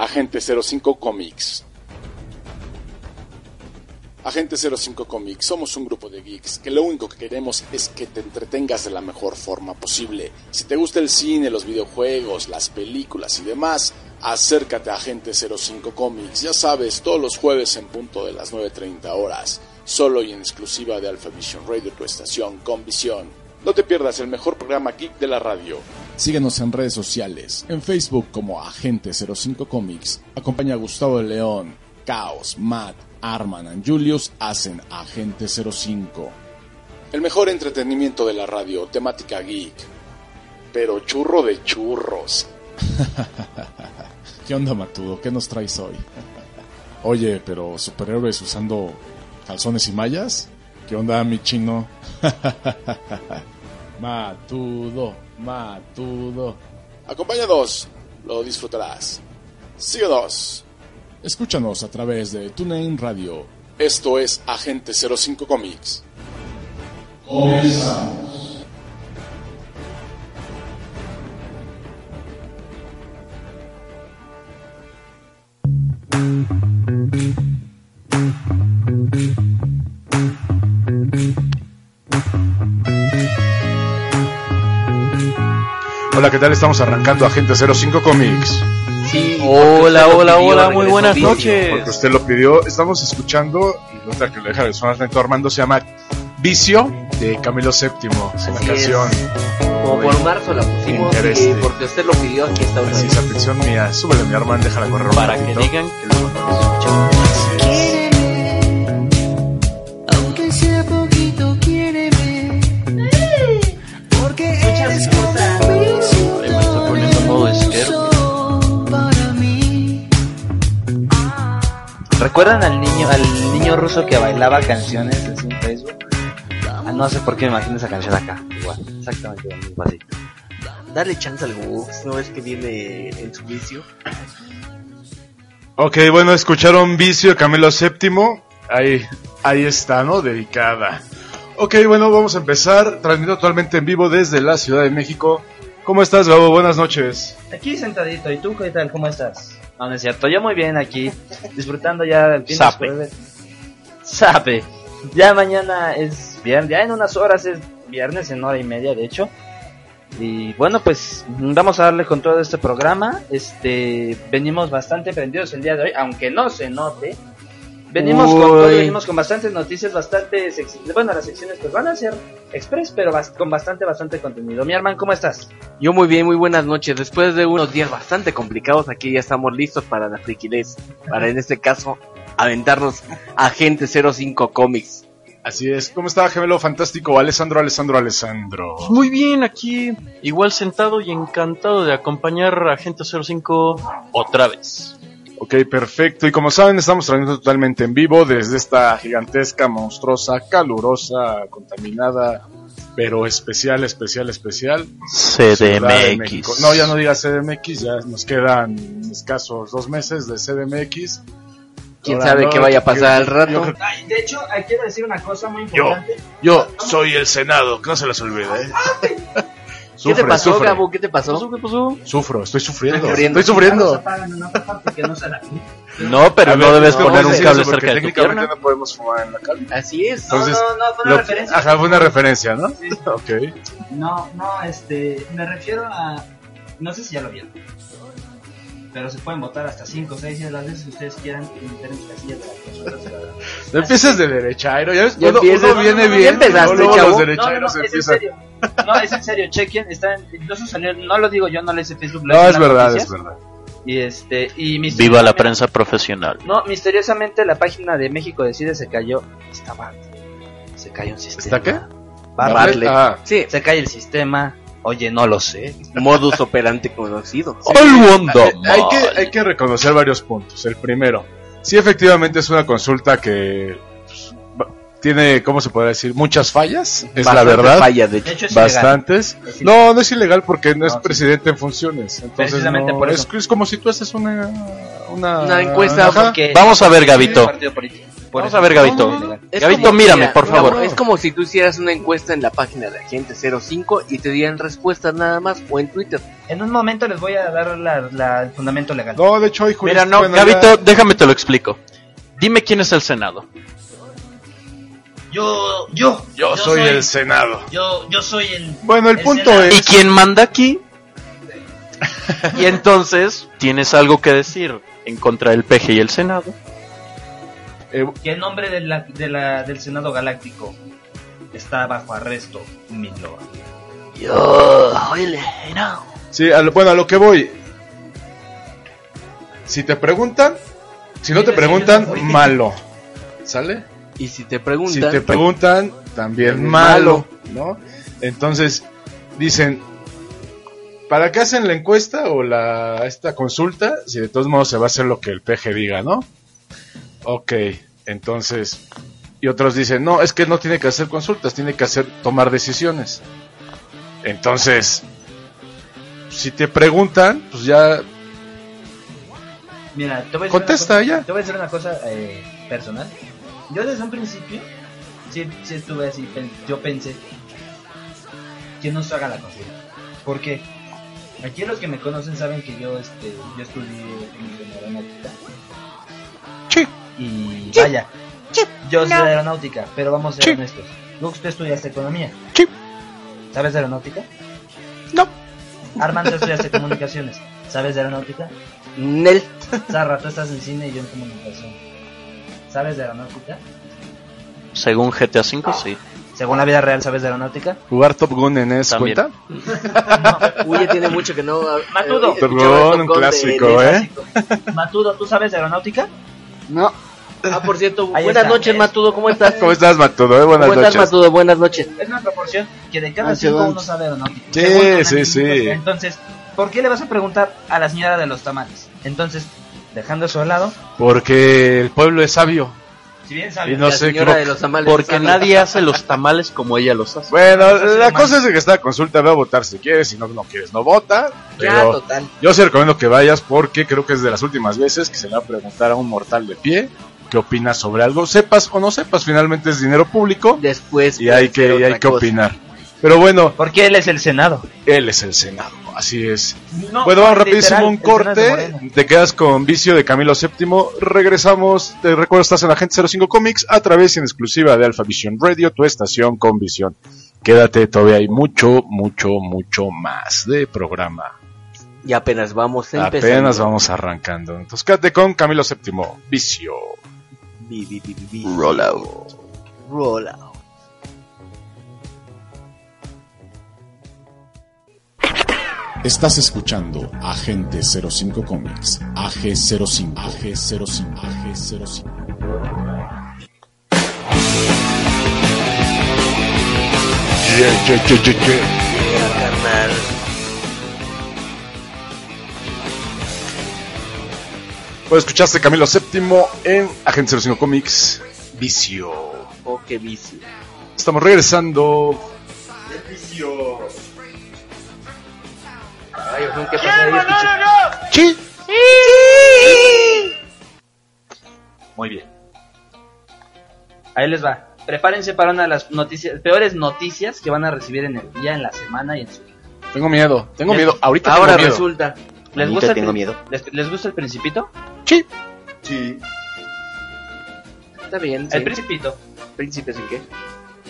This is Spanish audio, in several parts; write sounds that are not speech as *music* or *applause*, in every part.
Agente 05 Comics. Agente 05 Comics, somos un grupo de geeks que lo único que queremos es que te entretengas de la mejor forma posible. Si te gusta el cine, los videojuegos, las películas y demás, acércate a Agente 05 Comics. Ya sabes, todos los jueves en punto de las 9.30 horas, solo y en exclusiva de Alpha Vision Radio, tu estación con visión. No te pierdas el mejor programa geek de la radio. Síguenos en redes sociales, en Facebook como Agente 05 Comics. Acompaña a Gustavo de León, Caos, Matt, Arman and Julius hacen Agente 05. El mejor entretenimiento de la radio, temática geek. Pero churro de churros. *laughs* ¿Qué onda, Matudo? ¿Qué nos traes hoy? Oye, pero superhéroes usando calzones y mallas? ¿Qué onda, mi chino? *laughs* matudo, matudo. Acompáñanos, lo disfrutarás. Síguenos. Escúchanos a través de TuneIn Radio. Esto es Agente 05 Comics. Comenzamos. Hola, ¿qué tal? Estamos arrancando Agente 05 Comics. Sí, Hola, hola, pidió hola, muy el buenas noches. Porque usted lo pidió. Estamos escuchando, y nota que lo deja de sonar lento Armando, se llama Vicio de Camilo VII. la Así canción. Como por marzo la pusimos y porque usted lo pidió, aquí está una Así es atención mía. Súbele mi Armando, déjala correr un Para que digan que lo escuchan. Aunque sea poquito, quiéreme. Porque eres compromiso ¿Recuerdan al niño al niño ruso que bailaba canciones así en Facebook? Ah, no sé por qué me imagino esa canción acá. Igual, exactamente lo mismo así. Dale chance al Gus, no es que viene en su vicio. Ok, bueno, escucharon Vicio de Camilo VII. Ahí, ahí está, ¿no? Dedicada. Ok, bueno, vamos a empezar. Transmitiendo totalmente en vivo desde la Ciudad de México. ¿Cómo estás, Gabo? Buenas noches. Aquí sentadito, ¿y tú qué tal? ¿Cómo estás? No, no es cierto, yo muy bien aquí, disfrutando ya del fin Sape. Sape. Ya mañana es viernes, ya en unas horas es viernes, en hora y media de hecho. Y bueno, pues vamos a darle con todo este programa. Este, venimos bastante prendidos el día de hoy, aunque no se note. Venimos con todo, Uy. venimos con bastantes noticias, bastante sexy- Bueno, las secciones pues van a ser express, pero bas- con bastante, bastante contenido. Mi hermano, ¿cómo estás? Yo muy bien, muy buenas noches. Después de unos días bastante complicados, aquí ya estamos listos para la friquilez. Para en este caso, aventarnos a Agente 05 Comics. Así es. ¿Cómo está, gemelo fantástico? Alessandro, Alessandro, Alessandro. Muy bien, aquí igual sentado y encantado de acompañar a Agente 05 otra vez. Ok, perfecto. Y como saben, estamos transmitiendo totalmente en vivo desde esta gigantesca, monstruosa, calurosa, contaminada, pero especial, especial, especial. CDMX. No, ya no digas CDMX, ya nos quedan escasos dos meses de CDMX. ¿Quién Ahora, sabe no, qué vaya a pasar al yo- rato? yo- Ay, de hecho, hay quiero decir una cosa muy Yo, importante. yo soy el Senado, que no se les olvide. ¿eh? ¿Qué te Sufre, pasó, sufre. Gabo? ¿Qué te ¿Qué pasó? ¿Qué pasó? Sufro, estoy sufriendo. Sufriendo. Estoy sufriendo. No. No, pero A no ver, debes no, poner no un cable cerca de técnicamente no podemos fumar en la calle. Así es. Entonces, no, no, fue una Lo- referencia. Ajá, fue una referencia, ¿no? Ok. No, no, este, me refiero a, no sé si ya lo vieron, pero se pueden votar hasta 5 o 6 las veces que ustedes quieran en diferentes casillas de la consola. No empieces de derechairo, ya ves, Ya uno, empieces, uno no, viene no, bien, empezaste, luego chavo. los No, no, derechairos no, es en empiezan. serio. No, es en serio, chequen, está en, incluso salió, no lo digo yo, no en Facebook. No, es en las verdad, noticias. es verdad. Y este, y Viva la prensa profesional. No, misteriosamente la página de México Decide se cayó, estaba, se cayó un sistema. ¿Está qué? Bartlett. Ah, Sí, Se cae el sistema, oye, no lo sé. modus operandi conocido. All Wonder Eh, hay, que, hay que reconocer varios puntos. El primero, sí, efectivamente es una consulta que pues, tiene, ¿cómo se podría decir? Muchas fallas, es la verdad. Falla, de De hecho. hecho, es ilegal. Bastantes. Es. No, no es ilegal porque no es sí. presidente en funciones. Entonces, Precisamente no, por es, eso. es como si tú haces una, una, Una encuesta. Porque- Vamos a ver, Gabito. Por Vamos eso. a ver, Gabito. No, no, no. Es Gabito, como- mírame, mira, por no, favor. es como si tú hicieras una encuesta en la página de Agente 05 y te dieran respuestas nada más o en Twitter. En un momento les voy a dar la, la- el fundamento legal. No, de hecho hay Mira, no, bueno, Gabito, ya- déjame te lo explico. Dime quién es el Senado. Yo, yo, Yo soy el Senado. yo, yo soy el. Bueno, el El punto Senado. ¿Y es... quién manda aquí? y entonces, ¿tienes algo que decir en contra del PG y el Senado? Eh, Que el nombre de la, de la, del Senado Galáctico está bajo arresto, mi lord. sí, a lo- bueno, a lo que voy. Si te preguntan, si no te si preguntan, yo no *laughs* malo. ¿Sale? Y si te Si preguntan, te preguntan, también También malo, ¿no? Entonces, dicen, ¿para qué hacen la encuesta o la esta consulta? Si de todos modos se va a hacer lo que el PG diga, ¿no? Ok, entonces, y otros dicen, no, es que no tiene que hacer consultas, tiene que hacer, tomar decisiones. Entonces, si te preguntan, pues ya, Mira, te voy a decir Contesta una cosa, ya. Te voy a decir una cosa eh, personal. Yo desde un principio, sí, sí estuve así, yo pensé que no se haga la consulta. ¿Por qué? Aquí los que me conocen saben que yo, este, yo estudié ingeniería Sí. Y vaya, yo sé de aeronáutica, pero vamos a ser Sí. honestos. Luego usted estudiaste economía. Sí. ¿Sabes de aeronáutica? No. Armando estudiaste *laughs* comunicaciones. ¿Sabes de aeronáutica? Nel, Zarra, tú estás en cine y yo en comunicación. ¿Sabes de aeronáutica? Según GTA V, sí. Según la vida real, ¿sabes de aeronáutica? jugar Top Gun en esa También. cuenta. *laughs* uy, ya tiene mucho que no. eh, Matudo. Top un Gun de- clásico, de- ¿eh? Matudo, ¿tú sabes de aeronáutica? No. Ah, por cierto, Ahí buenas está. noches, Matudo, ¿cómo estás? ¿Cómo estás, Matudo? Eh, Buenas ¿Cómo estás, noches. Matudo? Buenas noches. Es una proporción que de cada Ah, cinco sí, uno sabe. Sí, Según los sí, análisis. sí. Entonces, ¿por qué le vas a preguntar a la señora de los tamales? Entonces, dejando eso a lado, Porque el pueblo es sabio. si bien Y sabes... no la se señora equivoca. de los tamales. Porque sabe. nadie *laughs* hace los tamales como ella los hace. Bueno, sí, la cosa es que esta consulta va a votar si quieres, si no, no quieres, no vota. Ya, Pero total. yo sí recomiendo que vayas porque creo que es de las últimas veces que se le va a preguntar a un mortal de pie qué opinas sobre algo. Sepas o no sepas, finalmente es dinero público Después. y hay que, y hay que cosa. opinar. Pero bueno, Porque él es el Senado. él es el Senado, así es. No, Bueno, vamos literal, rapidísimo un corte. Te quedas con Vicio de Camilo VII. Regresamos. Te recuerdo, estás en Agente 05 Comics a través en exclusiva de Alpha Vision Radio, tu estación con visión. Quédate, todavía hay mucho, mucho, mucho más de programa. Y apenas vamos empezando. Apenas vamos arrancando. Entonces quédate con Camilo VII. Vicio. Bi, bi, bi. Rollout. Roll out. Estás escuchando Agente 05 Comics, AG05, AG05, AG05. Yeah, yeah, yeah, yeah, yeah. Yeah, carnal. Bueno, escuchaste Camilo VII en Agente 05 Comics. Vicio. Oh, qué vicio. Estamos regresando. Vicio. Ay, ¿qué pasa ahí? Escucha- Sí. Muy bien. Ahí les va. Prepárense para una de las noticias, peores noticias que van a recibir en el día, en la semana y en su vida. Tengo miedo, tengo miedo. Ahorita Ahora tengo miedo. resulta. ¿Les gusta, el tengo pri- miedo. ¿les, les gusta el Principito? Sí. Sí. Está bien. El sí. Principito ¿Príncipes en qué?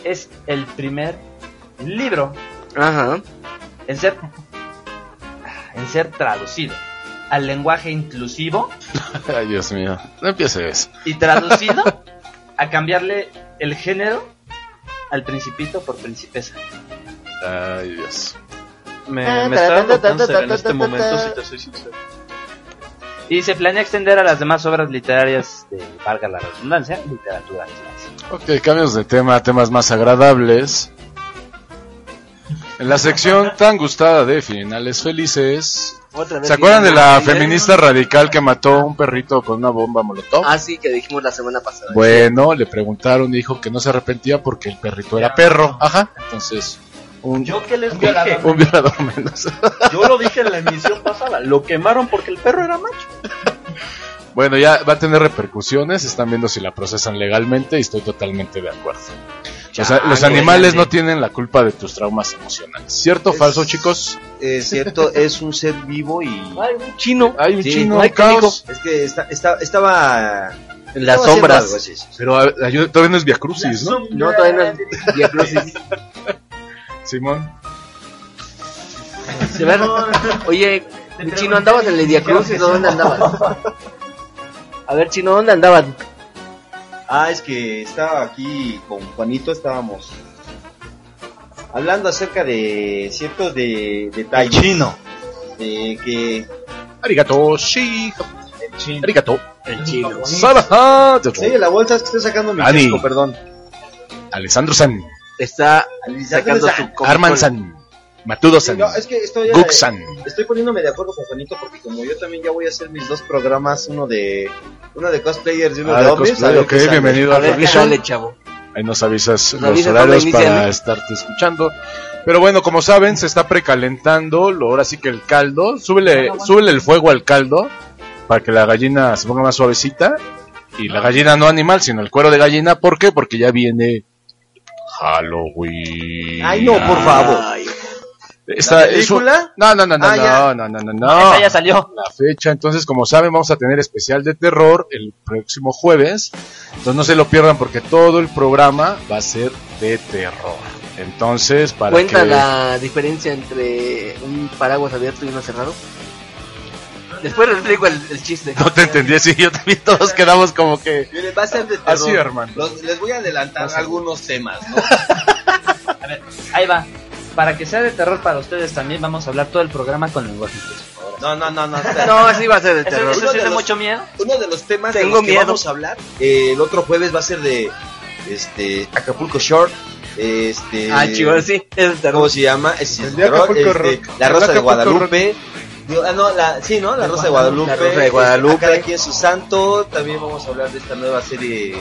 es el primer libro Ajá. en ser, en ser traducido al lenguaje inclusivo *laughs* Ay, Dios mío. No empieces. y traducido a cambiarle el género al Principito por Principesa. Ay, Dios. Me, me está dando cáncer en este momento, si te soy sincero. Y se planea extender a las demás obras literarias de, valga la redundancia, literatura clásica. Ok, cambios de tema, temas más agradables. En la sección *laughs* tan gustada de finales felices. Otra vez. ¿Se acuerdan de la feminista radical que mató a un perrito con una bomba molotov? Ah, sí, que dijimos la semana pasada. Bueno, le preguntaron y dijo que no se arrepentía porque el perrito era perro. Ajá, entonces, un, ¿Yo qué les *laughs* Un dije? violador. un violador menos. *laughs* Yo lo dije en la emisión pasada. Lo quemaron porque el perro era macho. *laughs* Bueno, ya va a tener repercusiones, están viendo si la procesan legalmente y estoy totalmente de acuerdo. O sea, los animales no tienen la culpa de tus traumas emocionales. ¿Cierto o falso, chicos? Es cierto, es un ser vivo y... Ay, un chino. Hay un Sí, chino, no hay caos. Es que está, está- estaba... En las sombras. algo, sí, sí, sí. Pero a- todavía no es Via Crucis, ¿no? No, todavía no es Via Crucis. Simón. Se Oye, chino, ¿andabas en el Crucis o dónde andabas? A ver, chino, ¿dónde andabas? Ah, es que estaba aquí con Juanito, estábamos hablando acerca de ciertos de detalles. chino. De que... Arigato, sí. Arigato. El chino. Saraha. Se oye la bolsa, es que estoy sacando mi Ani. perdón. Alessandro San. Está Sacando sacando su Arman San. Matudo San. No, es que estoy, Guk San. estoy poniéndome de acuerdo con Juanito porque como yo también ya voy a hacer mis dos programas, uno de uno de cosplayers y uno Ah, de ver ok, bienvenido A al ver, ¿qué Revision. sale, chavo? Ahí nos avisas Nos los horarios para ¿eh? estarte escuchando. Pero bueno, como saben, se está precalentando. Lo, ahora sí que el caldo. Súbele, súbele el fuego al caldo para que la gallina se ponga más suavecita. Y la gallina no animal, sino el cuero de gallina. ¿Por qué? Porque ya viene Halloween. Ay, no, por favor. Ay, Esta ¿La es un- película? No, no, no, no, Ah, no, ya. no, no, no, no. Esa ya salió. La fecha, entonces, como saben, vamos a tener especial de terror el próximo jueves. Entonces no se lo pierdan porque todo el programa va a ser de terror. Entonces, para ¿Cuenta que... la diferencia entre un paraguas abierto y uno cerrado? Después les explico el, el chiste. No te entendí, sí, yo también todos quedamos como que... Miren, va a ser de terror. Así, hermano. Los- les voy a adelantar algunos temas, ¿no? *laughs* Ahí va. Para que sea de terror para ustedes también, vamos a hablar todo el programa con lenguaje. No, no, no, no. No, así va a ser de ¿Eso, terror. eso Uno sí de de los- mucho miedo? Uno de los temas de Tengo los que miedo. vamos a hablar eh, el otro jueves va a ser de este Acapulco Short. Este, Ah, chido, sí, es de terror. ¿Cómo se llama? Es El el de terror, este. La El Rosa de Acapulco Guadalupe. Digo, ah, no, la, sí, ¿no? La Rosa de Guadalupe. La Rosa de Guadalupe. Cada quien su santo. También vamos a hablar de esta nueva serie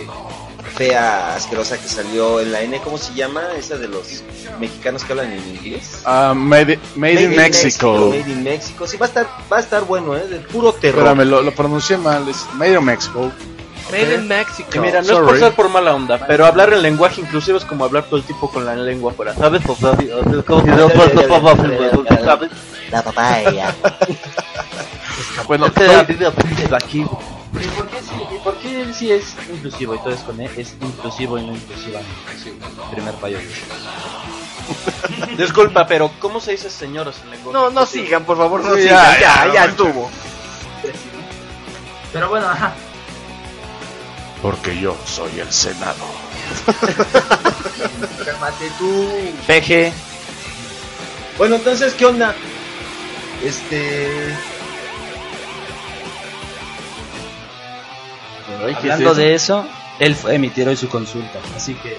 fea, asquerosa que salió en la N. ¿Cómo se llama? Esa de los mexicanos que hablan en inglés. Ah, made, made in Mexico. Made in Mexico. Sí, va a estar, va a estar bueno, ¿eh? De puro terror. Espérame, lo, lo pronuncié mal. Es Made in Mexico. Made in Mexico. Y mira, no es por Sorry. ser por mala onda, pero hablar en lenguaje inclusivo es como hablar todo el tiempo con la lengua afuera, ¿sabes? O sea, como si no fuera- ¿sabes? La papaya. *laughs* Bueno, ¿Y por qué, sí, y por qué él sí es inclusivo y todo es con él? Es inclusivo y no inclusiva. Primer fallo. *laughs* Disculpa, pero ¿cómo se dice señoras en lenguaje No, no sigan, por favor, no Sí, sigan. ya, Ya, ya, ya, no estuvo. Pero bueno, ajá. porque yo soy el Senado. *laughs* Cálmate tú. PG. Bueno, entonces, ¿qué onda? Este. Hablando de eso, él fue emitir hoy su consulta. Así que.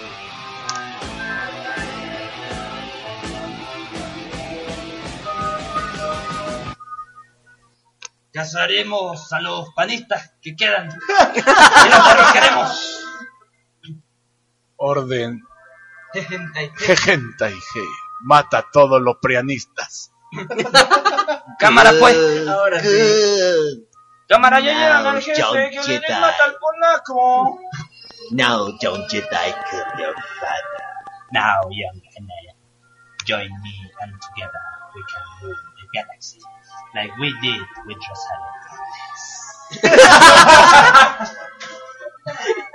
Casaremos a los panistas que quedan. y nosotros queremos. Orden. Gente Mata a todos los prianistas. *laughs* Cámara pues. *laughs* Ahora sí. *laughs* Cámara, ya llegan al Now, jefe que viene Jedi. a matar al polaco. Now, John Jedi, kill your father. Now, young Anaya, join me and together we can rule the galaxy like we did with Rosario.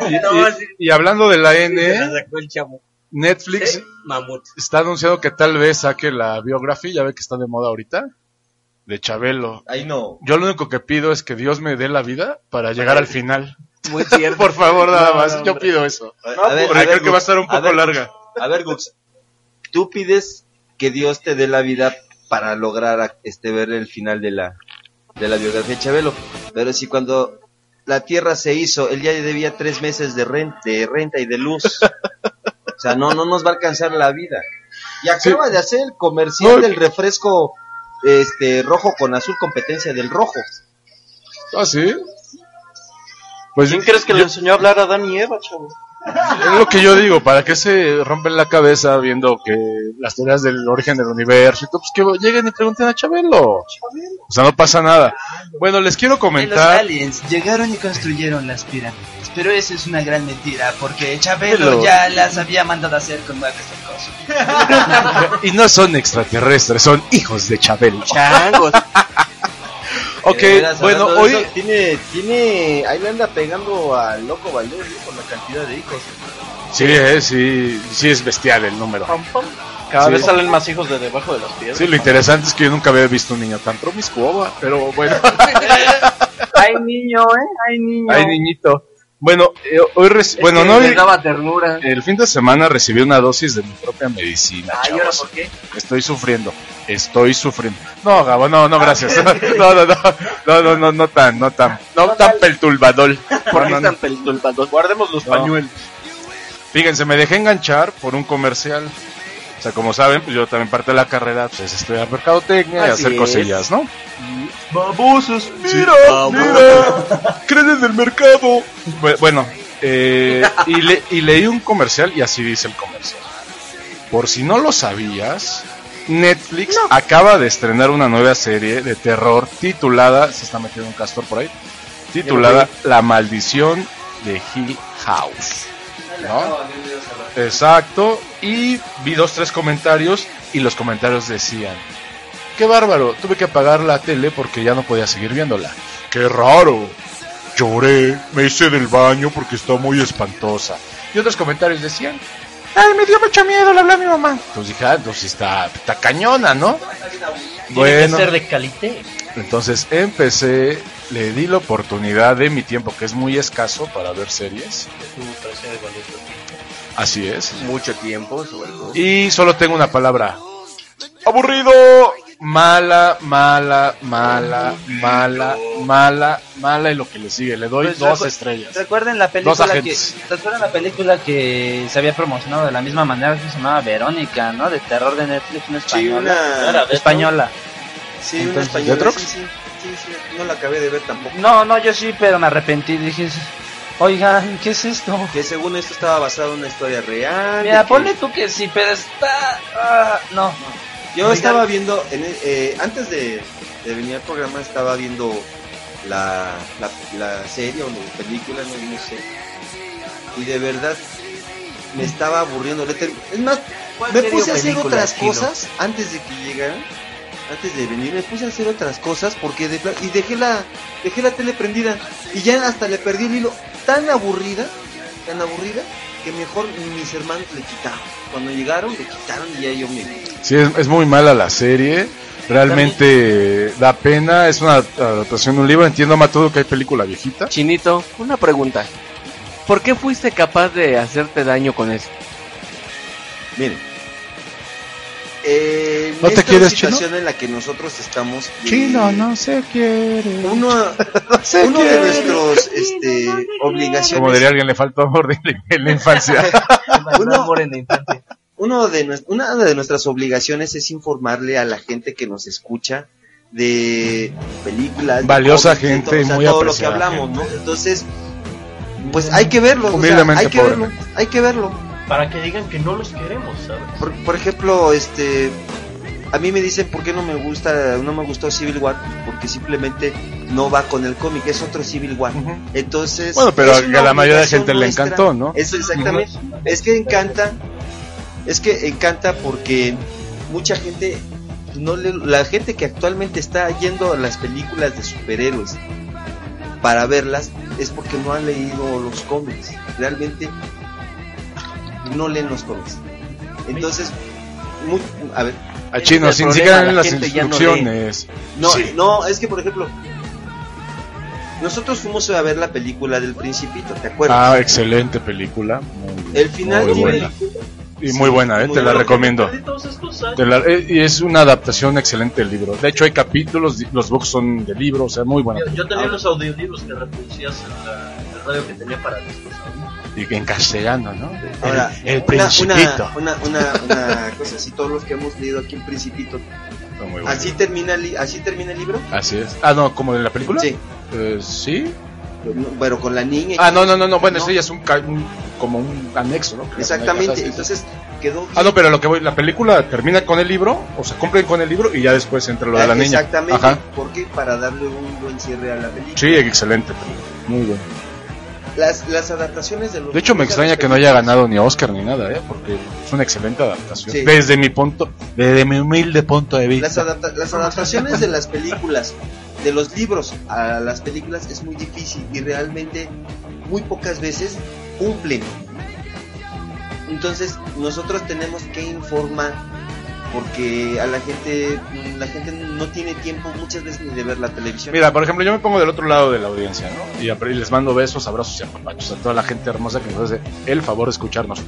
Y, No, y- y hablando de la Se N, Netflix Mamut. está anunciando que tal vez saque la biografía, ya ve que está de moda ahorita, de Chabelo. Ahí no. Yo lo único que pido es que Dios me dé la vida para llegar al final. Muy cierto. *laughs* Por favor, nada No, más. no, Yo pido eso. A ver, Porque a ver, creo que va a Gux, estar un poco ver, larga. A ver, Gux. Tú pides que Dios te dé la vida para lograr este ver el final de la de la biografía de Chabelo. Pero si cuando la tierra se hizo, él ya debía tres meses de renta, de renta y de luz. *laughs* O sea, no, no nos va a alcanzar la vida. Y acaba de hacer el comercial del refresco este rojo con azul, competencia del rojo. ¿Ah, sí? Pues ¿Quién crees que le enseñó a hablar a Dan y Eva, chavo? Es lo que yo digo, ¿para qué se rompen la cabeza viendo que las teorías del origen del universo y todo? Pues que lleguen y pregunten a Chabelo. O sea, no pasa nada. Bueno, les quiero Los comentar. aliens llegaron y construyeron las pirámides. Pero eso es una gran mentira, porque Chabelo Pero- ya las había mandado a hacer con muebles de cosas. Y no son extraterrestres, son hijos de Chabelo. Changos. *laughs* Ok, bueno, hoy... eso, tiene, tiene, ahí le anda pegando al loco Valdés ¿eh? por la cantidad de hijos. Sí, eh, sí, sí es bestial el número. Cada Sí. vez salen más hijos de debajo de las piedras. Sí, lo interesante es que yo nunca había visto un niño tan promiscuo, pero bueno. *laughs* Hay niño, ¿eh? Hay niño. Ay, niñito. Bueno, eh, hoy reci- bueno, que no hoy- daba ternura. el fin de semana recibí una dosis de mi propia medicina, Ay, ¿ahora chavos. por qué? Estoy sufriendo, estoy sufriendo. No, Gabo, no, no, gracias. *laughs* No, no, no, no, no, no, no tan, no tan, no tan perturbador. *laughs* ¿Por No, qué no, están no. peltulpados? Guardemos los No. pañuelos. Fíjense, me dejé enganchar por un comercial. Sea, como saben, pues yo también parte de la carrera, pues es estudiar mercadotecnia y Así hacer es. cosillas, ¿no? Babosos, Mira, mira, creen en el mercado. Bu- Bueno, eh, y, le- y leí un comercial y así dice el comercial. Por si no lo sabías, Netflix acaba de estrenar una nueva serie de terror titulada, se está metiendo un castor por ahí, titulada La maldición de Hill House. ¿No? Exacto, y vi dos, tres comentarios y los comentarios decían, qué bárbaro, tuve que apagar la tele porque ya no podía seguir viéndola. Qué raro, lloré, me hice del baño porque está muy espantosa. Y otros comentarios decían, ay, me dio mucho miedo, le hablé a mi mamá. Entonces dije, ah, entonces está, está cañona, ¿no? Tiene que ser de calité. Entonces empecé, le di la oportunidad de mi tiempo, que es muy escaso para ver series. Así es. Mucho tiempo, sobre todo. Y solo tengo una palabra. Aburrido. Mala, mala, mala, mala, mala, mala y lo que le sigue. Le doy Pues, dos recu- estrellas. ¿Recuerden la película que agentes. ¿Recuerdan la película que se había promocionado de la misma manera que se llamaba Verónica, ¿no? De terror de Netflix, una Sí, española. una, Española. sí, una española. ¿Detrox? Sí, sí, no la acabé de ver tampoco. No, no, yo sí, pero me arrepentí, dije, "Oigan, ¿qué es esto?" Que según esto estaba basado en una historia real. Mira, que- ponle tú que sí, pero está ah, no. Yo Oigan. estaba viendo, en el- eh, antes de, de venir al programa, estaba viendo la, la, la serie o la película, no, no sé. Y de verdad me estaba aburriendo. Es más, ¿Cuál me puse a hacer otras cosas antes de que llegaran. Antes de venir, me puse a hacer otras cosas porque de y dejé la dejé la tele prendida y ya hasta le perdí el hilo. Tan aburrida, tan aburrida que mejor mis hermanos le quitaron. Cuando llegaron le quitaron y ya yo me Sí, es, es muy mala la serie. Realmente da pena. Es una adaptación de un libro. Entiendo más todo que hay película viejita. Chinito, una pregunta. ¿Por qué fuiste capaz de hacerte daño con eso? Miren. Eh, ¿No te esta quieres, situación en la que nosotros estamos. de- Chino, no se quiere. Uno, *laughs* se uno de quiere. nuestros este, obligaciones. Como diría alguien, le faltó amor de- en la infancia. *laughs* Uno- Amor en la infancia. uno de nues- una de nuestras obligaciones es informarle a la gente que nos escucha de películas, de Valiosa cómics, de gente todo, o sea, muy todo lo que apreciada hablamos, ¿no? Entonces, pues hay que verlo, o sea, Humildemente hay que pobre. verlo, hay que verlo. Para que digan que no los queremos, ¿sabes? Por, por ejemplo, este a mí me dicen por qué no me gusta, no me gustó Civil War, porque simplemente no va con el cómic, es otro Civil War. Entonces, Bueno, pero a la mayoría de obligación gente le encantó, ¿no? Eso exactamente. Es que encanta, es que encanta porque mucha gente no le, la gente que actualmente está yendo a las películas de superhéroes para verlas es porque no han leído los cómics. Realmente no leen los cómics. Entonces, mu- a ver, A Chino, sin siquiera problema, en la las no instrucciones. No, Sí. no, es que por ejemplo, nosotros fuimos a ver la película del Principito, ¿te acuerdas? Ah, excelente película. Muy, el final muy buena. Y muy buena, ¿eh? muy te la recomiendo. Perdí todos estos años. Te la- eh, y es una adaptación excelente del libro. De hecho, hay capítulos, los books son de libro, o sea, muy buena. Yo, yo tenía los audiolibros que reproducías en la, en radio que tenía para discos. Y en castellano, ¿no? Ahora, el, el una, Principito. una, una, una, cosa así, todos los que hemos leído aquí en Principito, Está muy bueno. así termina, el así termina el libro. Así es. Ah, no, como en la película. Sí. Eh, sí. Bueno, con la niña. Ah, no, no, no, no. Bueno, eso ya es un, un- como un anexo, ¿no? Que Exactamente, entonces quedó Ah, no, pero lo que voy, la película termina con el libro, o sea, cumplen con el libro y ya después entra lo de la niña. Exactamente, Ajá. porque para darle un buen cierre a la película. Sí, excelente. Muy bueno. Las, las adaptaciones de los De hecho, me extraña que no haya ganado ni Oscar ni nada, ¿eh? Porque es una excelente adaptación. Sí. Desde mi punto, desde mi humilde punto de vista. Las, adapta- las adaptaciones de las películas, de los libros a las películas es muy difícil y realmente muy pocas veces cumplen. Entonces nosotros tenemos que informar porque a la gente la gente no tiene tiempo muchas veces ni de ver la televisión. Mira, por ejemplo, yo me pongo del otro lado de la audiencia, ¿no? Y les mando besos, abrazos y apapachos a toda la gente hermosa que nos hace el favor de escucharnos.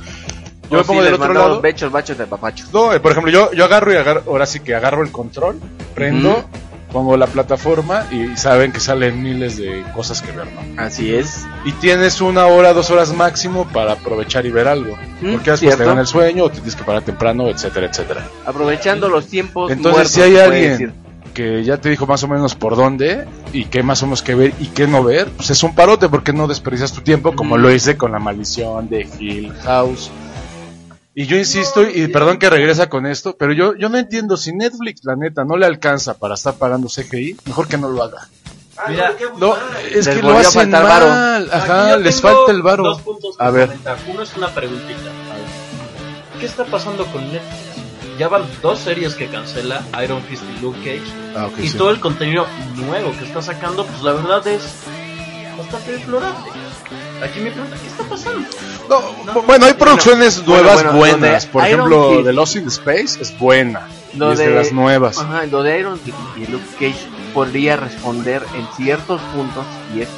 Yo me pongo del otro lado. Bechos, bachos de papachos. No, eh, por ejemplo, yo, yo agarro y agarro, ahora sí que agarro el control, prendo. Pongo la plataforma y saben que salen miles de cosas que ver, ¿no? Así es. Y tienes una hora, dos horas máximo para aprovechar y ver algo. Mm, Porque después te dan el sueño o te tienes que parar temprano, etcétera, etcétera. Aprovechando los tiempos Entonces, muertos, si hay alguien decir. que ya te dijo más o menos por dónde y qué más o menos que ver y qué no ver, pues es un parote porque no desperdicias tu tiempo como Mm. lo hice con la maldición de Hill House. Y yo insisto, y perdón que regresa con esto, pero yo, yo no entiendo si Netflix, la neta, no le alcanza para estar pagando CGI, mejor que no lo haga. Mira, No, es Les que lo a hacen faltar varo. mal, aquí ajá, les falta el varo. Dos puntos A ver. comentar. Uno es una preguntita. ¿Qué está pasando con Netflix? Ya van dos series que cancela, Iron Fist y Luke Cage. Ah, y sí. todo el contenido nuevo que está sacando, pues la verdad es bastante deplorable. Aquí me pregunta, ¿qué está pasando? No, bueno, hay producciones Bueno, nuevas bueno, buenas. Por Iron ejemplo, The Lost in Space es buena. Lo y es de, de- las nuevas. Ajá, lo de Iron y Luke Cage podría responder en ciertos puntos y es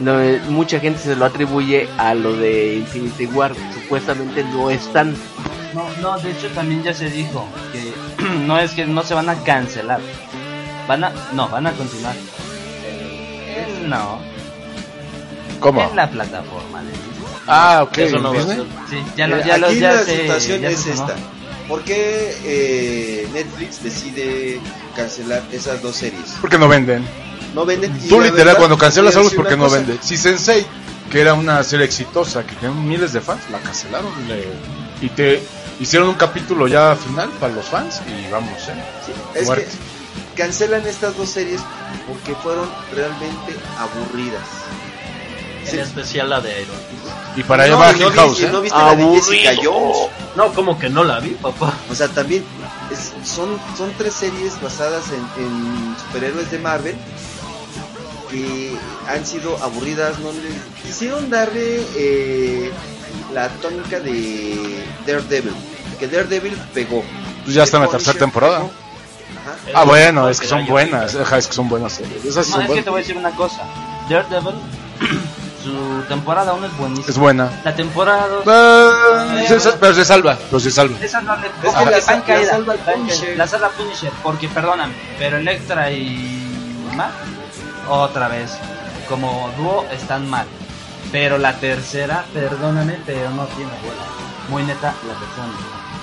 de- mucha gente se lo atribuye a lo de Infinity War, que supuestamente no están. No, no, de hecho también ya se dijo que *clears throat* no es que no se van a cancelar. Van a, no, van a continuar. Eh, No, ¿Cómo? en la plataforma de Disney. Ah, ok. Eso no Disney. Sí, ya lo, Mira, ya lo, aquí ya la se- situación ya es esta. ¿Por qué eh, Netflix decide cancelar esas dos series? Porque no venden. No venden. Tú literal verdad, cuando cancelas algo es porque no cosa. vende. Si Sensei, que era una serie exitosa, que tenía miles de fans, la cancelaron. le- y te hicieron un capítulo ya final para los fans y vamos, ¿eh? Es que cancelan estas dos series porque fueron realmente aburridas. En especial la de Iron Fist. Y para allá No, va no vi- House, y ¿eh? no viste la de Jessica Jones. No, como que no la vi, papá. O sea, también es- son, son tres series basadas en, en superhéroes de Marvel que han sido aburridas. No le quisieron darle eh, la tónica de Daredevil. Que Daredevil pegó. Pues ya está en la tercera temporada. pegó. Ajá. Ah, bueno, es que son buenas. Es que son buenas series. Esas sí No, son es que te buenas. voy a decir una cosa. Daredevil, *clears throat* su temporada 1 es buenísima. Es buena. La temporada 2 Ah, se- se- pero se salva, pero se salva. Esa no le Es que la- la caída. salva Punisher. La salva Punisher, porque perdóname, pero Electra y Matt otra vez como dúo están mal. Pero la tercera, perdóname, pero no tiene bola. Muy neta, la tercera.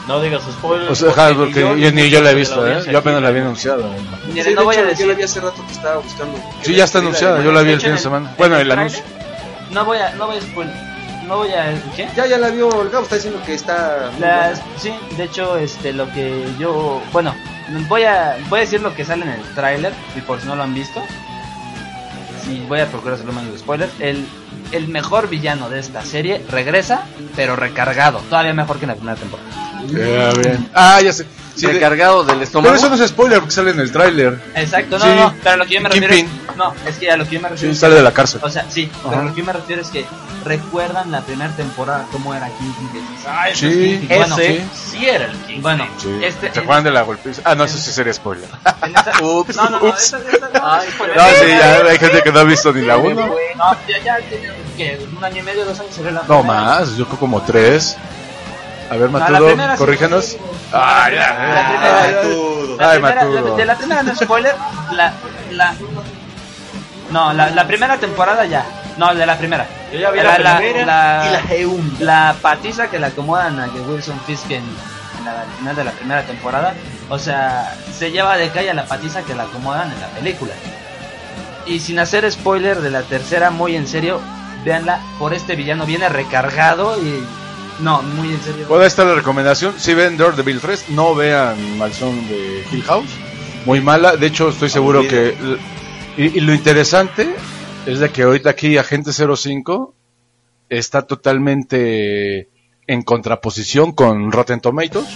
no. Digas spoilers. O sea, ni porque yo, yo, ni yo la he visto, de ¿eh? Yo apenas aquí la había anunciado. Mire, Sí, de no voy a hecho, Yo la decir, vi hace rato que estaba buscando. Sí, ya está anunciada. Yo la vi el De fin de semana. en Bueno, el anuncio. No voy a, no voy a spoiler. No voy a, ¿qué? Ya, ya la vio el Gabo, está diciendo que está. buena. sí, de hecho, este, lo que yo, bueno, voy a, voy a decir lo que sale en el tráiler y por si no lo han visto, sí, voy a procurar hacerlo menos de spoiler. El, el mejor villano de esta serie regresa, pero recargado, todavía mejor que en la primera temporada. Ya, bien. Ah, ya sé. Sí, de- recargado del pero estómago. eso no es spoiler porque sale en el tráiler. Exacto, no, Sí. no, pero a lo que yo me refiero, Kingpin. no, es que a lo que yo me refiero, Sí, es sale que- de la cárcel. o sea, sí, pero Ajá. a lo que yo me refiero es que recuerdan la primera temporada cómo era Kingpin, que dices, "Ay, ese Sí, es Kingpin". bueno, Ese sí era el King. bueno, Sí. este, ¿Se acuerdan de la golpiza? Ah, no, eso sí sería spoiler. en esta- Ups, no, no, no, ups. esta- esta- no, Ay, spoiler. No, sí, ya hay gente que no ha visto ni la No, uno. ya, ya tiene que un año y medio, dos años sería la No primera. más, yo creo como tres. A ver, No, la Matudo, sí. corrígenos. Ah, ya. La primera- Ay, La Ay, primera- Matudo. de la primera no es spoiler, la, la, no, la, la primera temporada ya, no, de la primera. Yo ya vi la, La- primera la- y la segunda. La patiza que le acomodan a que Wilson Fisk en, en la, al final de la primera temporada, o sea, se lleva de calle a la patiza que le acomodan en la película. Y sin hacer spoiler de la tercera, muy en serio, véanla por este villano. Viene recargado y. No, muy en serio. Puede estar la recomendación. Si ven Daredevil 3, no vean Malzón de Hill House. Muy mala. De hecho, estoy seguro que. Y, y lo interesante es de que ahorita aquí Agente 05 está totalmente en contraposición con Rotten Tomatoes.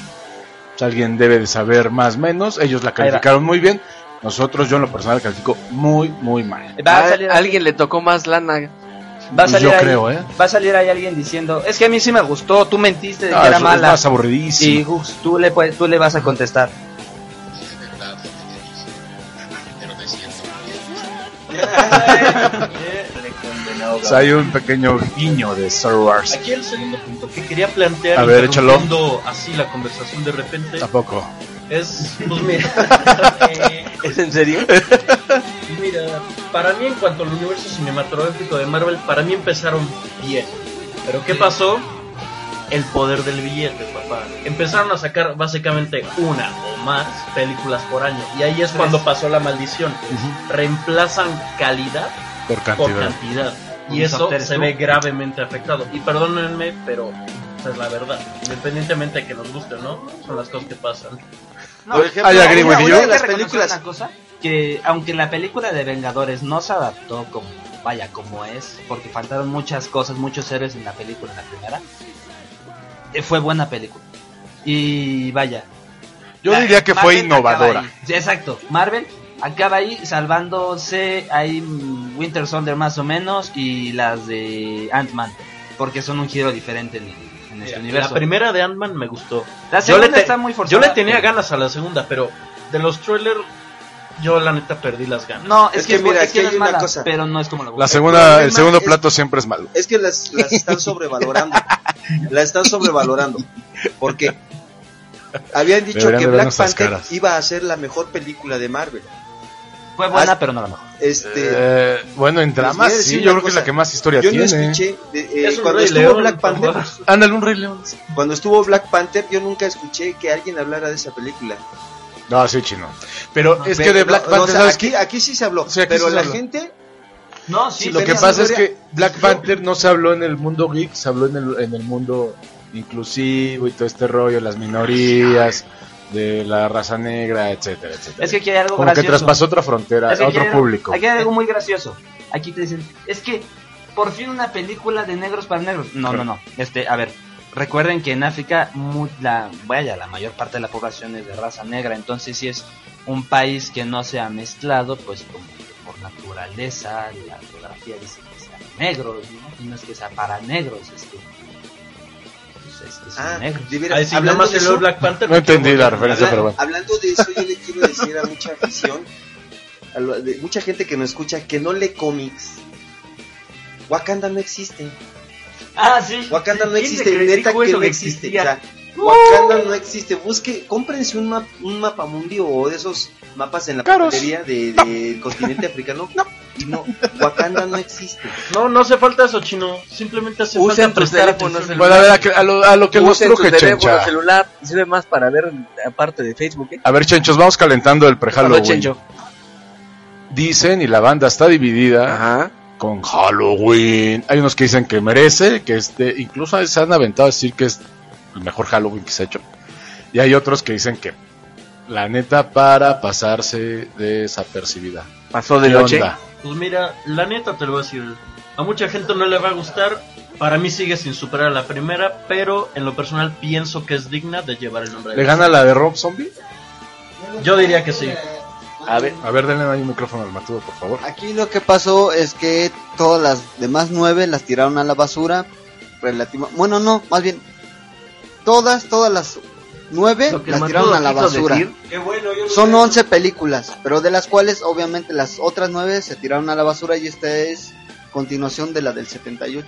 Sea, alguien debe de saber más o menos. Ellos la calificaron muy bien. Nosotros, yo en lo personal, califico muy, muy mal. A A salir, alguien le tocó más lana. Va a salir yo ahí, creo, ¿eh? Va a salir ahí alguien diciendo: Es que a mí sí me gustó, tú mentiste de Ah, que era es mala. más aburridísimo. Y Gus, tú le, puedes- tú le vas a contestar. O sea, hay un pequeño guiño de Star Wars. Aquí el segundo punto que quería plantear, A ver, échalo. así la conversación de repente, Tampoco. Es, pues mira, *laughs* eh, ¿Es en serio? *laughs* mira, para mí en cuanto al universo cinematográfico de Marvel, para mí empezaron bien. Pero ¿qué pasó? El poder del billete, papá. Empezaron a sacar básicamente una o más películas por año. Y ahí es cuando pasó la maldición. Reemplazan calidad Por por cantidad. cantidad. Y eso se ve gravemente afectado. Y perdónenme, pero es la verdad. Independientemente de que nos guste o no, son las cosas que pasan. Por ejemplo, una, una de las Hay películas una cosa, que aunque la película de Vengadores no se adaptó como vaya como es, porque faltaron muchas cosas, muchos héroes en la película, en la primera, eh, fue buena película. Y vaya. Yo la- diría que fue Marvel innovadora. Sí, exacto. Marvel acaba ahí salvándose ahí Winter Soldier más o menos y las de Ant-Man, porque son un giro diferente en, en este universo. La primera de Ant-Man me gustó. La Yo le, segunda te- está muy yo forzada. le tenía ganas a la segunda, pero de los trailers, yo la neta perdí las ganas. No, es, Es que, mira, es que hay es una mala, cosa. pero no es como la La segunda, el segundo es- plato siempre es malo. Es que las, las están sobrevalorando. *laughs* las están sobrevalorando. Porque habían dicho Deberían que Black Panther caras. iba a ser la mejor película de Marvel. Fue buena, Ah, pero no la mejor. Este, Eh, bueno, en dramas, sí, yo creo que es la que más historia yo no tiene. escuché de- eh, Es cuando Rey estuvo León, Black Panther. Ándale, un Rey León. cuando estuvo Black Panther, yo nunca escuché que alguien hablara de esa película. No, sí, chino. Pero es que de Black no, Panther, o sea, ¿sabes aquí, qué? aquí sí se habló, Sí, aquí pero sí se la habló. gente No, sí, Lo que pasa es que Black Panther no se habló en el mundo geek, se habló en el, en el mundo inclusivo y todo este rollo, las minorías, de la raza negra, etcétera, etcétera. Es que aquí hay algo Como que traspasó otra frontera, Es que otro hay- público. Aquí hay algo muy gracioso. Aquí te dicen, es que por fin una película de negros para negros. No, no, no. Este, a ver, recuerden que en África la vaya, la mayor parte de la población es de raza negra, entonces si es un país que no se ha mezclado, pues como por naturaleza la geografía dice que sean negros, ¿no? Y no es que sea para negros, es que es Ah, de veras, hablando más de eso, Black Panther. No entendí la referencia, pero bueno. Hablando de eso, yo le quiero decir a mucha afición, a lo- de mucha gente que nos escucha, que no lee cómics. Wakanda no existe. Ah, sí. Wakanda no ¿Quién existe, te neta que no que existe. O sea, Wakanda no existe. Busque, cómprense un, map, un mapa mundio o de esos mapas en la Caros. de- del continente africano. Y no, Wakanda no existe. No, no hace falta eso, chino. Simplemente hace Usen falta tus prestar teléfonos. Bueno, a ver, a, que- a lo, a lo que nos tu truje, teléfono Chencha. celular, sirve más para ver aparte de Facebook, ¿eh? A ver, Chenchos, vamos calentando el pre-Halloween. Dicen, y la banda está dividida Ajá. con Halloween. Hay unos que dicen que merece, que este, incluso se han aventado a decir que es el mejor Halloween que se ha hecho. Y hay otros que dicen que, la neta, para pasarse desapercibida. Pasó de ¿Qué noche. onda? Pues mira, la neta te lo voy a decir. A mucha gente no le va a gustar. Para mí sigue sin superar a la primera, pero en lo personal pienso que es digna de llevar el nombre de ¿Le gana la de Rob Zombie? Yo diría que sí. A ver. A ver, denle ahí un micrófono al Matudo, por favor. Aquí lo que pasó es que todas las demás nueve las tiraron a la basura. Relativa, bueno, no, más bien todas, todas las nueve las tiraron a la basura. Son 11 películas, pero de las cuales obviamente las otras nueve se tiraron a la basura y esta es continuación de la del 78.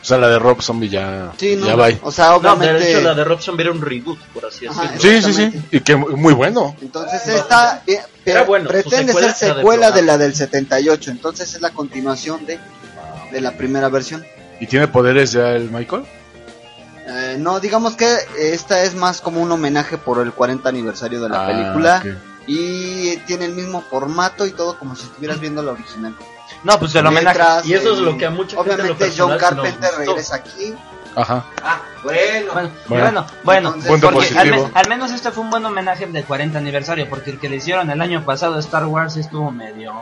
O sea, la de Rob Zombie ya, Sí, no, ya va. o sea, No, obviamente. de hecho la de Robson era un reboot, por así Ajá, decirlo. Sí, sí, sí. Y que muy bueno. Entonces esta eh, bueno, pretende secuela ser secuela de deplorable. la del 78, entonces es la continuación de, de la primera versión. ¿Y tiene poderes ya el Michael? Eh, no, digamos que esta es más como un homenaje por el 40 aniversario de la Ah, película. Y tiene el mismo formato y todo como si estuvieras viendo la original. No, pues el homenaje. Letras, Y eso es lo que a mucha gente Obviamente John personal Carpenter gustó. regresa aquí. Ajá. Ah, bueno. Bueno, Bueno. bueno, bueno, Entonces, Punto porque al, al menos este fue un buen homenaje del 40 aniversario, porque el que le hicieron el año pasado a Star Wars estuvo medio...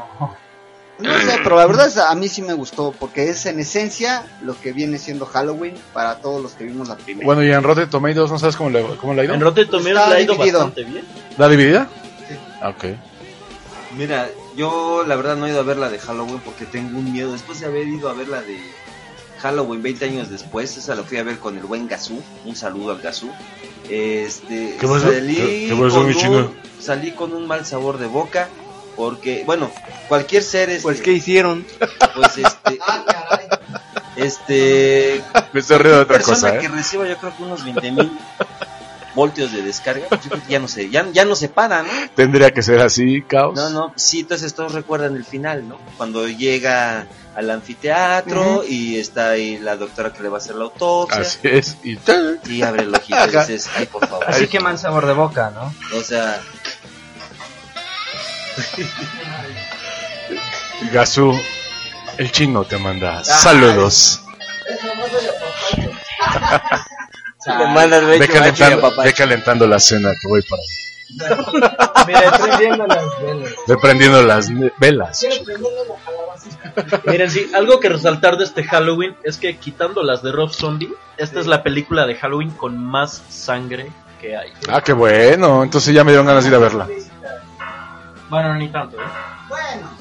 No sé, pero la verdad es, a mí sí me gustó porque es en esencia lo que viene siendo Halloween para todos los que vimos la primera. Bueno, y en Rotten Tomatoes, ¿no sabes cómo le, cómo le ha ido? En Rotten Tomatoes Está le ha ido dividido. bastante bien. ¿La dividida? Sí. Ah, Ok. Mira, yo la verdad no he ido a ver la de Halloween porque tengo un miedo. Después de haber ido a ver la de Halloween 20 años después, esa la fui a ver con el buen Gazú. Un saludo al Gazú. Este, ¿Qué pasó? salí, ¿Qué- qué pasó, con mi un, chino? salí con un mal sabor de boca porque, bueno, cualquier ser este, Pues, ¿qué hicieron? pues este, *laughs* este, Me estoy riendo de otra persona cosa, que ¿eh? reciba yo creo que unos 20 mil voltios de descarga, yo creo que ya no sé, ya, ya no se para, ¿no? Tendría que ser así, caos. No, no, sí, entonces todos recuerdan el final, ¿no? Cuando llega al anfiteatro y está ahí la doctora que le va a hacer la autopsia Así es. Y... y abre el ojito y dices, ay, por favor. Así que mal sabor de boca, ¿no? O sea, *laughs* Gazú, el chino te manda saludos. *laughs* Le mandas Ve calentando, ve calentando la cena que voy para *laughs* Mira, prendiendo las velas. Ve prendiendo las velas. Miren, sí, algo que resaltar de este Halloween es que quitando las de Rob Zombie, esta es la película de Halloween con más sangre que hay. Ah, qué bueno. Entonces ya me dieron ganas de ir a verla. Bueno, ni tanto, ¿eh? Bueno. *laughs*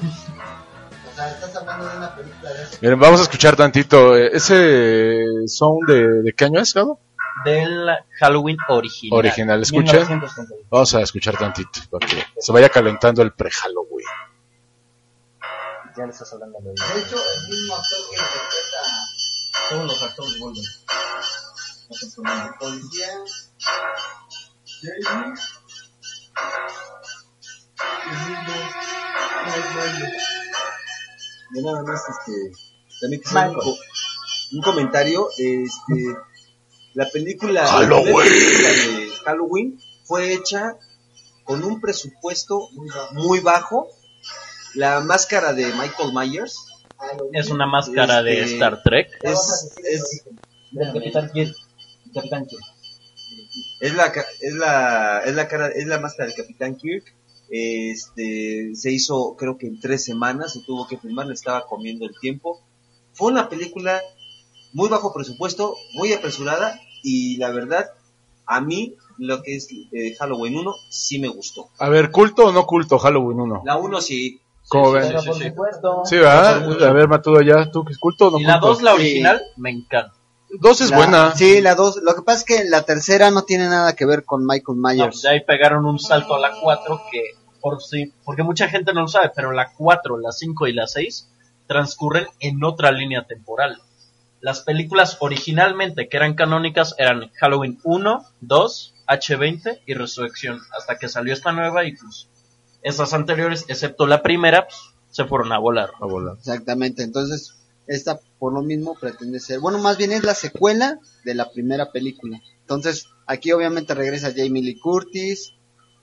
O sea, estás hablando de una película de hace... Miren, vamos a escuchar tantito. eh, ¿Ese sound de, de qué año es, Gabo? Del Halloween original. Original. Escuchen. 1932. Vamos a escuchar tantito para que se vaya calentando el pre-Halloween. Ya le estás hablando de De hecho, el mismo actor que interpreta Todos los actores vuelven. policía... Jamie, yo nada más, este, también un, co- un comentario, este, la película, *laughs* la Halloween. película de Halloween fue hecha con un presupuesto muy bajo. La máscara de Michael Myers Es una máscara de Este- Star Trek. es, es, Del Capitán Kirk. Capitán Kirk. es la es la es la cara es la máscara del Capitán Kirk este se hizo creo que en tres semanas se tuvo que filmar le estaba comiendo el tiempo fue una película muy bajo presupuesto muy apresurada y la verdad a mí lo que es eh, Halloween 1 sí me gustó A ver, ¿culto o no culto Halloween 1? la 1 sí ¿Cómo ven? Pero por supuesto. Sí, ¿verdad? A ver, Matudo, ya, ¿tú qué es culto o no Y la culto? 2, la Sí. original, me encanta. Dos es La- buena. Sí, la dos. Lo que pasa es que la tercera no tiene nada que ver con Michael No, Myers. pues de ahí pegaron un salto a la 4 que, por sí, porque mucha gente no lo sabe, pero la 4, la 5 y la 6 transcurren en otra línea temporal. Las películas originalmente que eran canónicas eran Halloween 1, 2, H20 y Resurrección, hasta que salió esta nueva y pues esas anteriores, excepto la primera, pues, se fueron a volar. A volar. Exactamente. Entonces, esta por lo mismo pretende ser. Bueno, más bien es la secuela de la primera película. Entonces, aquí obviamente regresa Jamie Lee Curtis,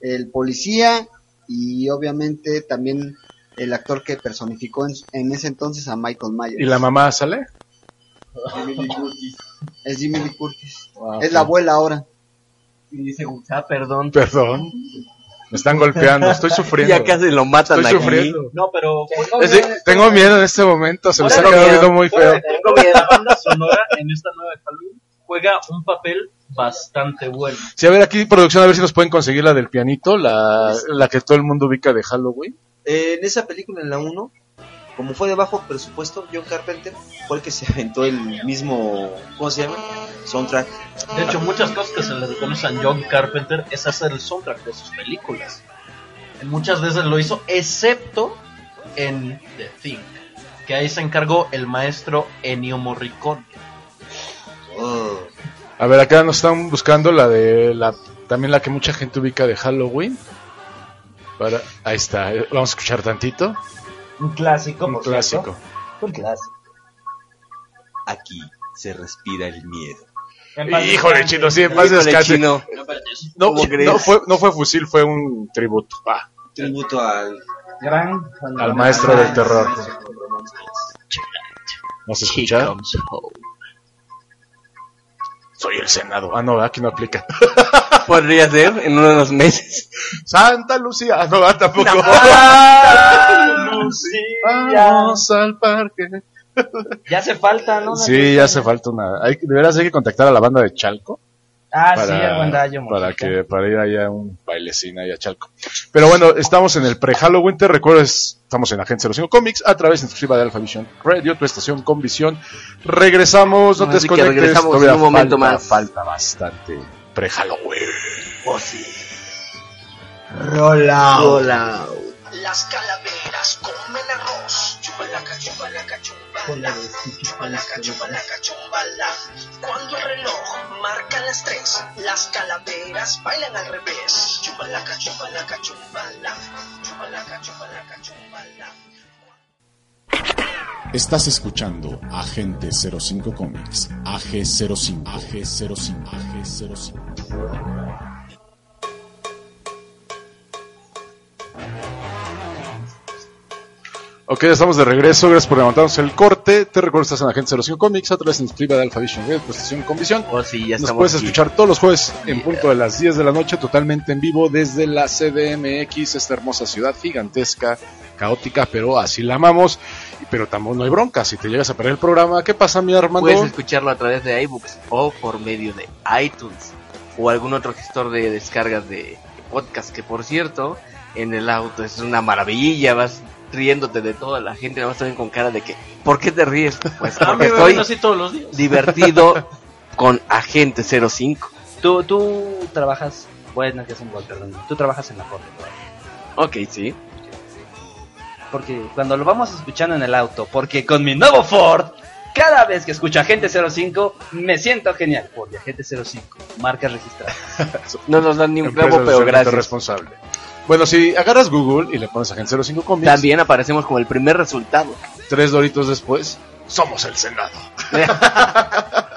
el policía y obviamente también el actor que personificó en, en ese entonces a Michael Myers. ¿Y la mamá sale? Es Lee Curtis. Es la abuela ahora. Y dice, ah, perdón. Perdón. Me están golpeando, estoy sufriendo. *laughs* Ya casi lo matan Estoy aquí. sufriendo. No, pero Es de- tengo miedo en este momento, se me está Tengo quedando miedo. viendo muy feo. Tengo miedo. La banda sonora en esta nueva Halloween juega un papel bastante bueno. Sí, a ver, aquí producción, a ver si nos pueden conseguir la del pianito, la, la que todo el mundo ubica de Halloween. Eh, en esa película, en la 1, como fue de bajo presupuesto, John Carpenter fue el que se aventó el mismo, ¿cómo se llama? Soundtrack. De hecho, muchas cosas que se le reconocen a John Carpenter es hacer el soundtrack de sus películas. En muchas veces lo hizo, excepto en The Thing, que ahí se encargó el maestro Ennio Morricone. A ver, acá nos están buscando la de la también la que mucha gente ubica de Halloween. Para, ahí está, eh, vamos a escuchar tantito. Un clásico, Un por clásico. cierto. Un clásico. Aquí se respira el miedo. Híjole, chino, sí, en paz descanse. chino. No, no fue, no fue fusil, fue un tributo ah, Tributo al. Gran. al maestro del terror. ¿No se Soy el Senado. Ah, no, aquí no aplica. *laughs* Podría ser en unos meses. Santa Lucía. Ah, no, tampoco. *laughs* Vamos al parque. Ya hace falta, ¿no? Sí, ya hace falta una. Hay, de veras hay que contactar a la banda de Chalco. Ah, sí, el buen Dayo, para que para ir allá un bailecín allá a Chalco. Pero bueno, estamos en el pre-Halloween. Te recuerdo, es- estamos en Agente 05 Comics a través exclusiva de Alpha Vision Radio, tu estación con visión. Regresamos, no te Así que desconectes. regresamos todavía en un momento falta, más. Falta bastante pre-Halloween. Hola. Las calaveras comen arroz. Chupalaca, chupalaca, chumbala. Chupalaca, chupalaca, chumbala. Cuando el reloj marca las tres, las calaveras bailan al revés. Chupalaca, chupalaca, chumbala. Chupalaca, chupalaca, chumbala. Estás escuchando Agente 05 Comics, AG05, AG05, AG05. Ok, ya estamos de regreso. Gracias por levantarnos el corte. Te recuerdo estás en Agente 05 Comics a través de exclusiva de Alpha Vision Radio, tu estación con visión. Oh, sí, ya Nos puedes aquí. escuchar todos los jueves en punto de las 10 de la noche, totalmente en vivo desde la CDMX, esta hermosa ciudad gigantesca, caótica, pero así la amamos. Pero tampoco no hay bronca. Si te llegas a perder el programa, ¿qué pasa, mi Armando? Puedes escucharlo a través de iBooks o por medio de iTunes o algún otro gestor de descargas de podcast que por cierto en el auto es una maravilla, vas riéndote de toda la gente, vas también con cara de que ¿por qué te ríes? Pues *laughs* porque me estoy ven así todos los días. divertido *laughs* con Agente 05. Tú, tú trabajas. Bueno, que es un gol, perdón. Tú trabajas en la corte. Ok, sí. Porque cuando lo vamos escuchando en el auto, porque con mi nuevo Ford, cada vez que escucho Agente 05, me siento genial. Porque Agente 05, marca registrada. *laughs* No nos dan ni un clavo, pero gracias. responsable. Bueno, si agarras Google y le pones Agente 05 Comics, También aparecemos como el primer resultado. tres doritos después, somos el Senado. *laughs*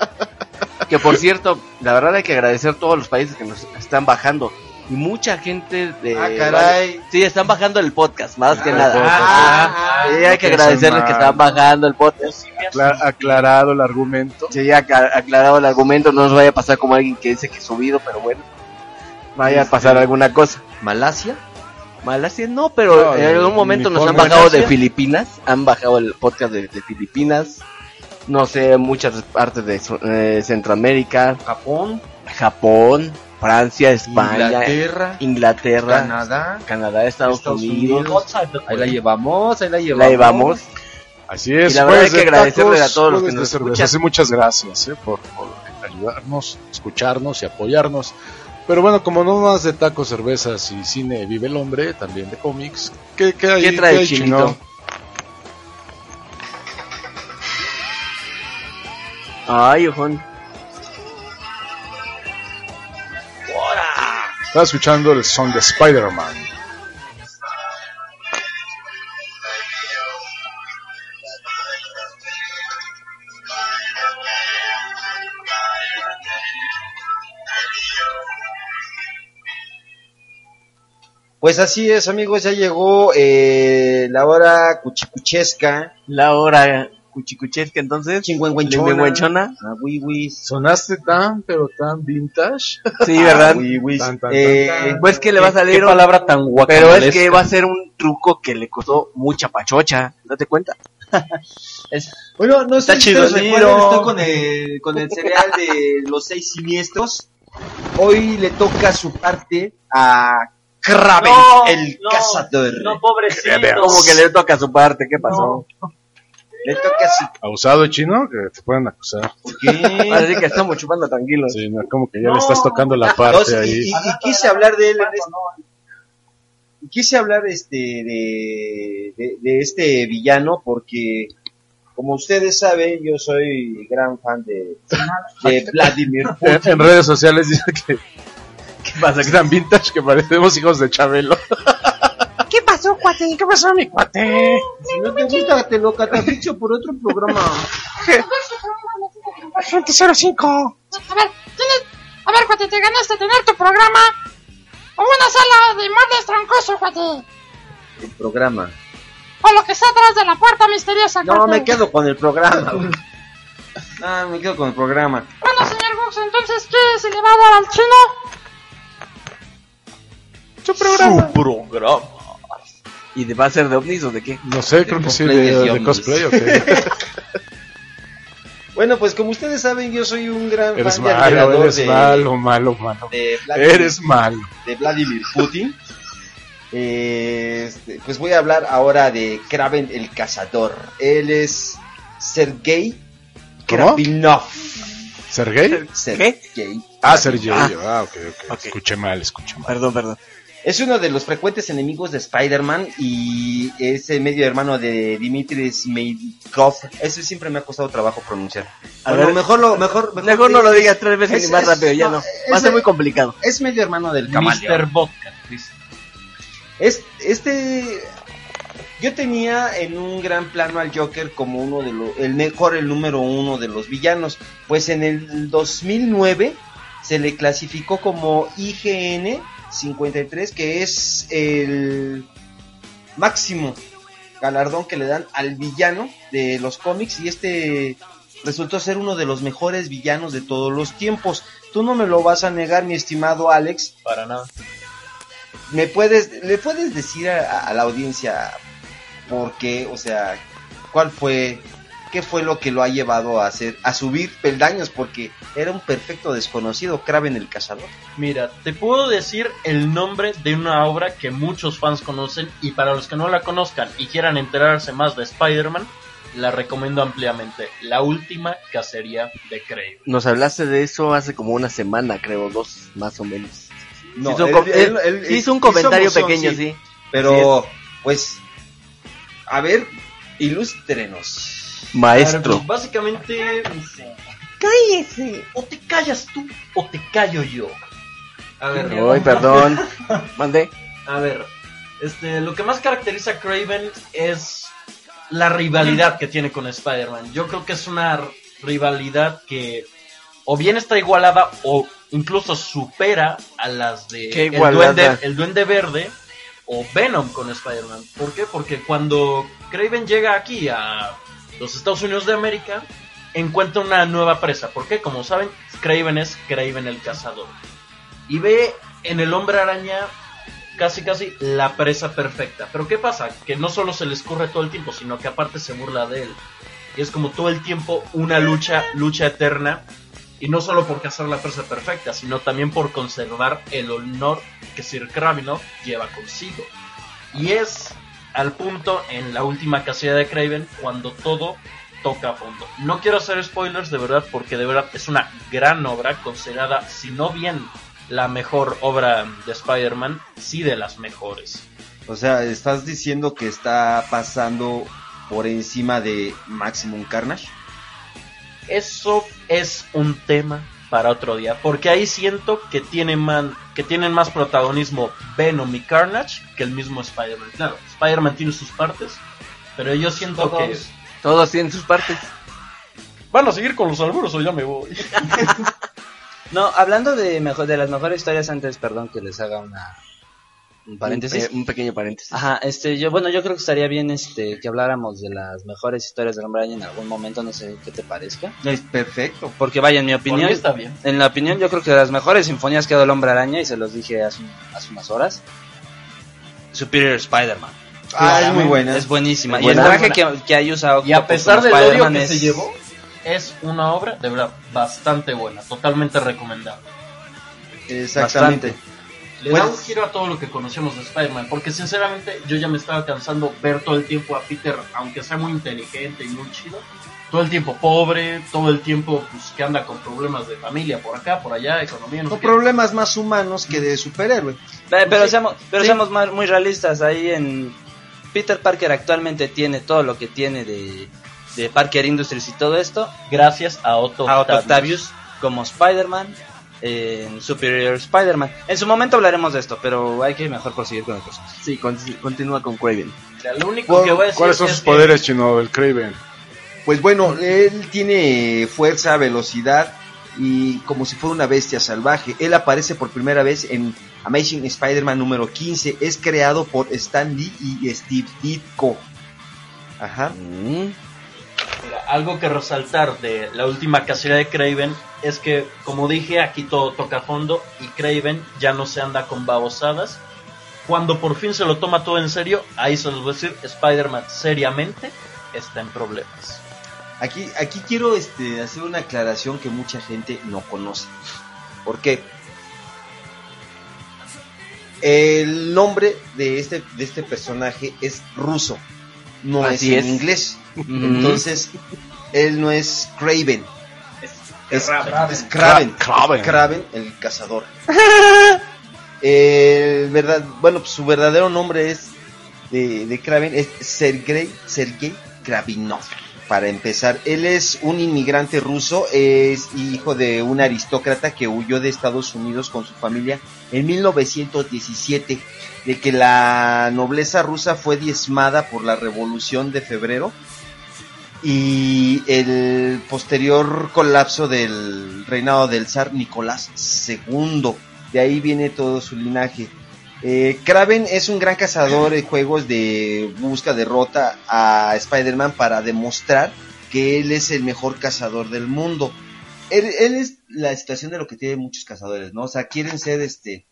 Que por cierto, la verdad hay que agradecer a todos los países que nos están bajando. Y mucha gente de... Ah, caray. Sí, están bajando el podcast, más que Ah, nada. el podcast. Ah, sí, hay que agradecerles que están bajando el podcast. Acla- aclarado el argumento. Sí, aclarado el argumento, no nos vaya a pasar como alguien que dice que es subido, pero bueno. Vaya a pasar alguna cosa. ¿Malasia? Malasia no, pero No, en algún momento nos han bajado de Malasia. Filipinas, han bajado el podcast de, de Filipinas, no sé, muchas partes de eh, Centroamérica, Japón. Japón, Francia, España, Inglaterra, Inglaterra, Canadá. Canadá, Estados, Estados Unidos, Unidos. Ahí la llevamos, ahí la llevamos. la llevamos. Así es, Y la verdad hay que de agradecerle tacos, a todos los que nos de escuchan. Sí, muchas gracias eh, por, por ayudarnos, escucharnos y apoyarnos. Pero bueno, como no más de tacos, cervezas y cine vive el hombre, también de cómics. ¿Qué, qué, hay, ¿Qué trae hay, chinito? chino? Ay, ojón. Estaba escuchando el song de Spider-Man. Pues así es, amigos, ya llegó eh, la hora cuchicuchesca. La hora cuchicuchesca entonces. Chingüengüenchona. Ah, wiwis. Sonaste tan, pero tan vintage. Sí, ¿verdad? Ah. Tan, tan, Eh, tan, tan. Pues que le va a salir Qué un- palabra tan Pero es que va a ser un truco que le costó mucha pachocha. ¿Date cuenta? *laughs* Bueno, no sé Está si ustedes chido, recuerdan, Niro. estoy con el, con el *laughs* cereal de los seis siniestros. Hoy le toca su parte a Kraven, No, el no, cazador. No, pobrecito. Como que le toca su parte, ¿qué pasó? Le toca su Abusado chino, que te pueden acusar. Así que estamos chupando tranquilos. Sí, no, como que ya le estás tocando la parte y, ahí. y- y quise hablar de él en este- y quise hablar este de, de, de este villano porque como ustedes saben yo soy gran fan de, de *laughs* Vladimir En, Putin en redes sociales dice que, ¿Qué pasa? Que tan vintage que parecemos hijos de Chabelo. *laughs* ¿Qué pasó, cuate? ¿Qué pasó, mi cuate? si no te gusta te lo cataficho por otro programa *laughs* Agente 05. A ver, tienes... A ver, cuate, te ganaste tener tu programa. O una sala de muebles troncoso, cuate. El programa. O lo que está atrás de la puerta misteriosa, No, cuate. me quedo con el programa. *laughs* Ah, me quedo con el programa. Bueno, señor Bux, entonces, ¿qué se le va a dar al chino? Su programa. ¿Y de, va a ser de ovnis o de qué? No sé, creo que sí, de, cosplay o qué. *laughs* Bueno, pues como ustedes saben, yo soy un gran Eres fan y malo, admirador eres de, malo, malo, malo. de Vladimir, Eres malo. de Vladimir Putin. Eh, este, pues voy a hablar ahora de Kraven el Cazador. Él es Sergei. Kravinov. ¿Sergey? Sergei. Ah. Ah. Ah, ok, ok. Escuché mal, escuché mal. Perdón, perdón. Es uno de los frecuentes enemigos de Spider-Man y es el medio hermano de Dimitri Smeikov. Eso siempre me ha costado trabajo pronunciar. A Bueno, ver, mejor lo mejor Mejor no lo digas tres veces Es- ni más es- rápido, ya no, no. es Va a ser muy complicado. Es medio hermano del camaleón. Mr. Vodka. Es, este. Yo tenía en un gran plano al Joker como uno de los. El mejor, el número uno de los villanos. Pues en el 2009 se le clasificó como IGN 53, que es el máximo galardón que le dan al villano de los cómics. Y este resultó ser uno de los mejores villanos de todos los tiempos. Tú no me lo vas a negar, mi estimado Alex. Para nada. ¿Me puedes, le puedes decir a, a la audiencia por qué, o sea, cuál fue, qué fue lo que lo ha llevado a hacer, a subir peldaños? Porque era un perfecto desconocido, Kraven el cazador. Mira, te puedo decir el nombre de una obra que muchos fans conocen y para los que no la conozcan y quieran enterarse más de Spider-Man, la recomiendo ampliamente. La última cacería de Kraven. Nos hablaste de eso hace como una semana, creo, dos más o menos. No, hizo un, él- com- él- él- él- sí hizo un hizo comentario pequeño, sí. sí. Pero, pues, a ver, ilústrenos. Maestro. Pues, básicamente, ¡Cállese! o te callas tú o te callo yo. A ver, Ay, perdón. *laughs* Mandé. A ver, este, lo que más caracteriza a Craven es la rivalidad que tiene con Spider-Man. Yo creo que es una rivalidad que o bien está igualada o incluso supera a las de ¿Qué el, duende, el Duende Verde o Venom con Spider-Man. ¿Por qué? Porque cuando Craven llega aquí a los Estados Unidos de América, encuentra una nueva presa. ¿Por qué? Como saben, Craven es Craven el cazador. Y ve en el hombre araña casi casi la presa perfecta. Pero ¿qué pasa? Que no solo se le escurre todo el tiempo, sino que aparte se burla de él. Y es como todo el tiempo una lucha, lucha eterna. Y no solo por cazar la presa perfecta, sino también por conservar el honor que Sir Kravinov lleva consigo. Y es al punto en la última casilla de Craven cuando todo toca a fondo. No quiero hacer spoilers de verdad porque de verdad es una gran obra considerada, si no bien la mejor obra de Spider-Man, sí de las mejores. O sea, estás diciendo que está pasando por encima de Maximum Carnage. Eso es un tema para otro día, porque ahí siento que tienen, man- que tienen más protagonismo Venom y Carnage que el mismo Spider-Man. Claro, Spider-Man tiene sus partes, pero yo siento Todos. que Todos tienen sus partes. van a seguir con los alburos o ya me voy. *laughs* No, hablando de mejor de las mejores historias antes, perdón que les haga una un paréntesis. Un, pe- un pequeño paréntesis. Ajá, este, yo, bueno, yo creo que estaría bien, este, que habláramos de las mejores historias del Hombre Araña en algún momento, no sé qué te parezca. Es perfecto. Porque vaya, en mi Por opinión, mí está bien. en la opinión yo creo que de las mejores sinfonías que ha dado el Hombre Araña, y se los dije hace, un- hace unas horas, Superior Spider-Man. Ah, es muy buena. Es buenísima. Es y el traje que, que ahí usa Y a pesar del odio Spider-Man que es- se llevó, es una obra de verdad bastante buena, totalmente recomendable. Exactamente. Le Pues- da un giro a todo lo que conocemos de Spider-Man, porque sinceramente yo ya me estaba cansando ver todo el tiempo a Peter, aunque sea muy inteligente y muy chido, todo el tiempo pobre, todo el tiempo pues que anda con problemas de familia por acá, por allá, economía, no qué. problemas más humanos que de superhéroe. Pe- Pero, Sí. seamos, pero Sí. seamos más- muy realistas. Ahí en Peter Parker actualmente tiene todo lo que tiene de, de Parker Industries y todo esto. Gracias a Otto, A Otto Octavius. Octavius como Spider-Man en Superior Spider-Man. En su momento hablaremos de esto, pero hay que mejor proseguir con el personaje. Sí, con- continúa con Craven. O sea, lo único que voy a decir ¿Cuáles son sus que- poderes, Chino? El Craven. Pues bueno, él tiene fuerza, velocidad y como si fuera una bestia salvaje. Él aparece por primera vez en Amazing Spider-Man número 15. Es creado por Stan Lee y Steve Ditko. Ajá. Mira, algo que resaltar de la última cacería de Craven es que, como dije, aquí todo toca fondo y Craven ya no se anda con babosadas. Cuando por fin se lo toma todo en serio, ahí se los voy a decir, Spider-Man seriamente está en problemas. Aquí, aquí quiero este, hacer una aclaración que mucha gente no conoce. ¿Por qué? El nombre de este, de este personaje es ruso, no Así es, es. en inglés. Entonces, él no es Craven. Es, Kraven. es Kraven. Kraven. Es Kraven, el cazador. *laughs* El verdad, bueno, pues su verdadero nombre es de, de Kraven es Sergei, Sergei Kravinov. Para empezar, él es un inmigrante ruso, es hijo de un aristócrata que huyó de Estados Unidos con su familia en 1917, de que la nobleza rusa fue diezmada por la Revolución de Febrero y el posterior colapso del reinado del zar Nicolás II. De ahí viene todo su linaje. Eh, Kraven es un gran cazador de juegos de busca, derrota a Spider-Man para demostrar que él es el mejor cazador del mundo. Él, él es la situación de lo que tienen muchos cazadores, ¿no? O sea, quieren ser este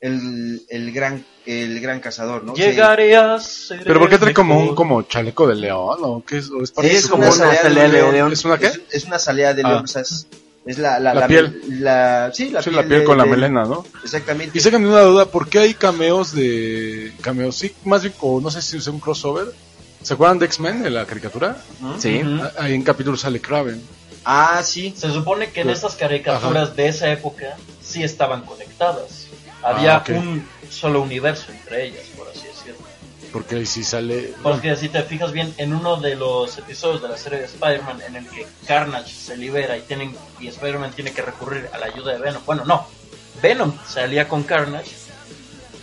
el, el gran el gran cazador, ¿no? Llegaré a ser Pero ¿por qué el trae como un como chaleco de león o qué es? ¿O es Sí, parte es como una salida de león. ¿Es una qué? Es, es una salida de Ah. león, o sea, es, es la, la, La piel. la- sí, la Sí, piel, la piel de- con la melena, ¿no? Exactamente. Y sáquenme una duda, ¿por qué hay cameos de... cameos, sí, más bien, o no sé si es un crossover. ¿Se acuerdan de X-Men, de la caricatura? Sí. Ah, Ahí en capítulo sale Kraven. Ah, sí. Se supone que en Pues, estas caricaturas de esa época sí estaban conectadas. Había Ah, un solo universo entre ellas, por así decirlo. Porque ahí sí sale... Porque si te fijas bien, en uno de los episodios de la serie de Spider-Man en el que Carnage se libera y, tienen, y Spider-Man tiene que recurrir a la ayuda de Venom. Bueno, no. Venom se alía con Carnage.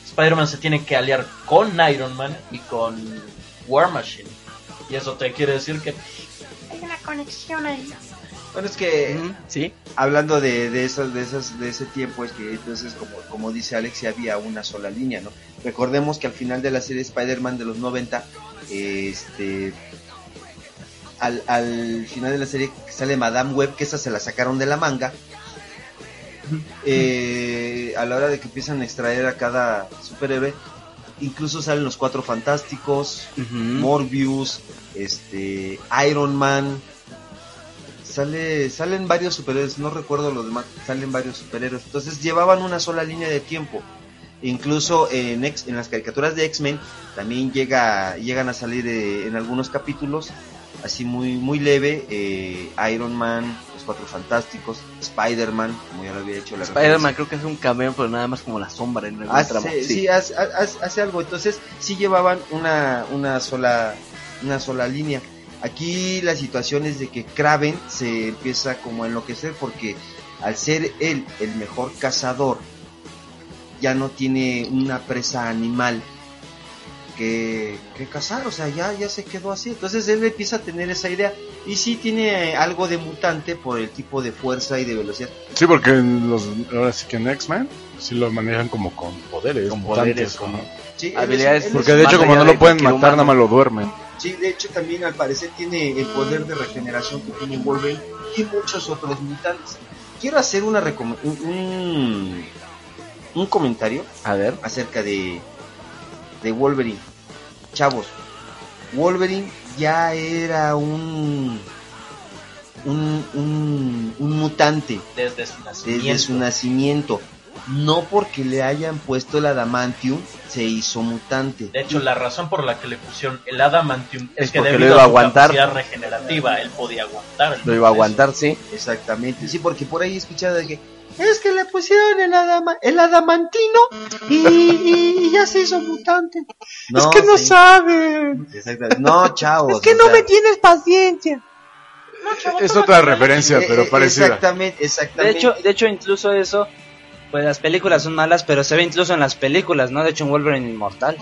Spider-Man se tiene que aliar con Iron Man y con War Machine. Y eso te quiere decir que Hay una conexión ahí. Bueno, es que Sí. hablando de, de, esos, de, esos, de ese tiempo, es que entonces, como, como dice Alex, sí había una sola línea, ¿no? Recordemos que al final de la serie Spider-Man de los 90, este. Al, al final de la serie sale Madame Web, que esa se la sacaron de la manga. Eh, a la hora de que empiezan a extraer a cada superhéroe, incluso salen los cuatro fantásticos. Morbius, este, Iron Man, sale, salen varios superhéroes, no recuerdo los demás, salen varios superhéroes, entonces llevaban una sola línea de tiempo. Incluso en, X- en las caricaturas de X-Men también llega, llegan a salir eh, en algunos capítulos, así muy, muy leve, eh, Iron Man, los Cuatro Fantásticos, Spider-Man, como ya lo había hecho la Spider-Man creo que es un cameo, pero nada más como la sombra en el Hace, tramo. sí, hace, hace- hace algo. Entonces, sí llevaban una, una sola una sola línea. Aquí la situación es de que Kraven se empieza como a enloquecer porque al ser él el mejor cazador, ya no tiene una presa animal que, que cazar, o sea, ya, ya se quedó así. Entonces él empieza a tener esa idea y sí tiene algo de mutante por el tipo de fuerza y de velocidad. Sí, porque en los, ahora sí que en X-Men sí lo manejan como con poderes, Con mutantes, poderes, como- Sí, Habilidades Porque de hecho como no lo pueden matar, humano. nada más lo duermen. Sí, de hecho también al parecer tiene el poder de regeneración que tiene Wolverine y muchos otros mutantes. Quiero hacer una un, un, un comentario A ver. acerca de, de Wolverine. Chavos, Wolverine ya era un un, un, un mutante desde su nacimiento. desde su nacimiento. No porque le hayan puesto el adamantium se hizo mutante. De hecho, la razón por la que le pusieron el Adamantium es, Es que porque debido lo iba a a su aguantar. capacidad regenerativa, él podía aguantar. Lo iba a aguantar, sí. Exactamente, sí, porque por ahí he escuchado de que es que le pusieron el, adama- el adamantino y, y- y ya se hizo mutante. Es que no sí. saben. No, *laughs* chavos. Es que no sea, me tienes paciencia. Es otra referencia, pero eh, parecida. Exactamente, De exactamente. hecho, de hecho, incluso eso, pues las películas son malas, pero se ve incluso en las películas, ¿no? De hecho, en Wolverine Inmortal.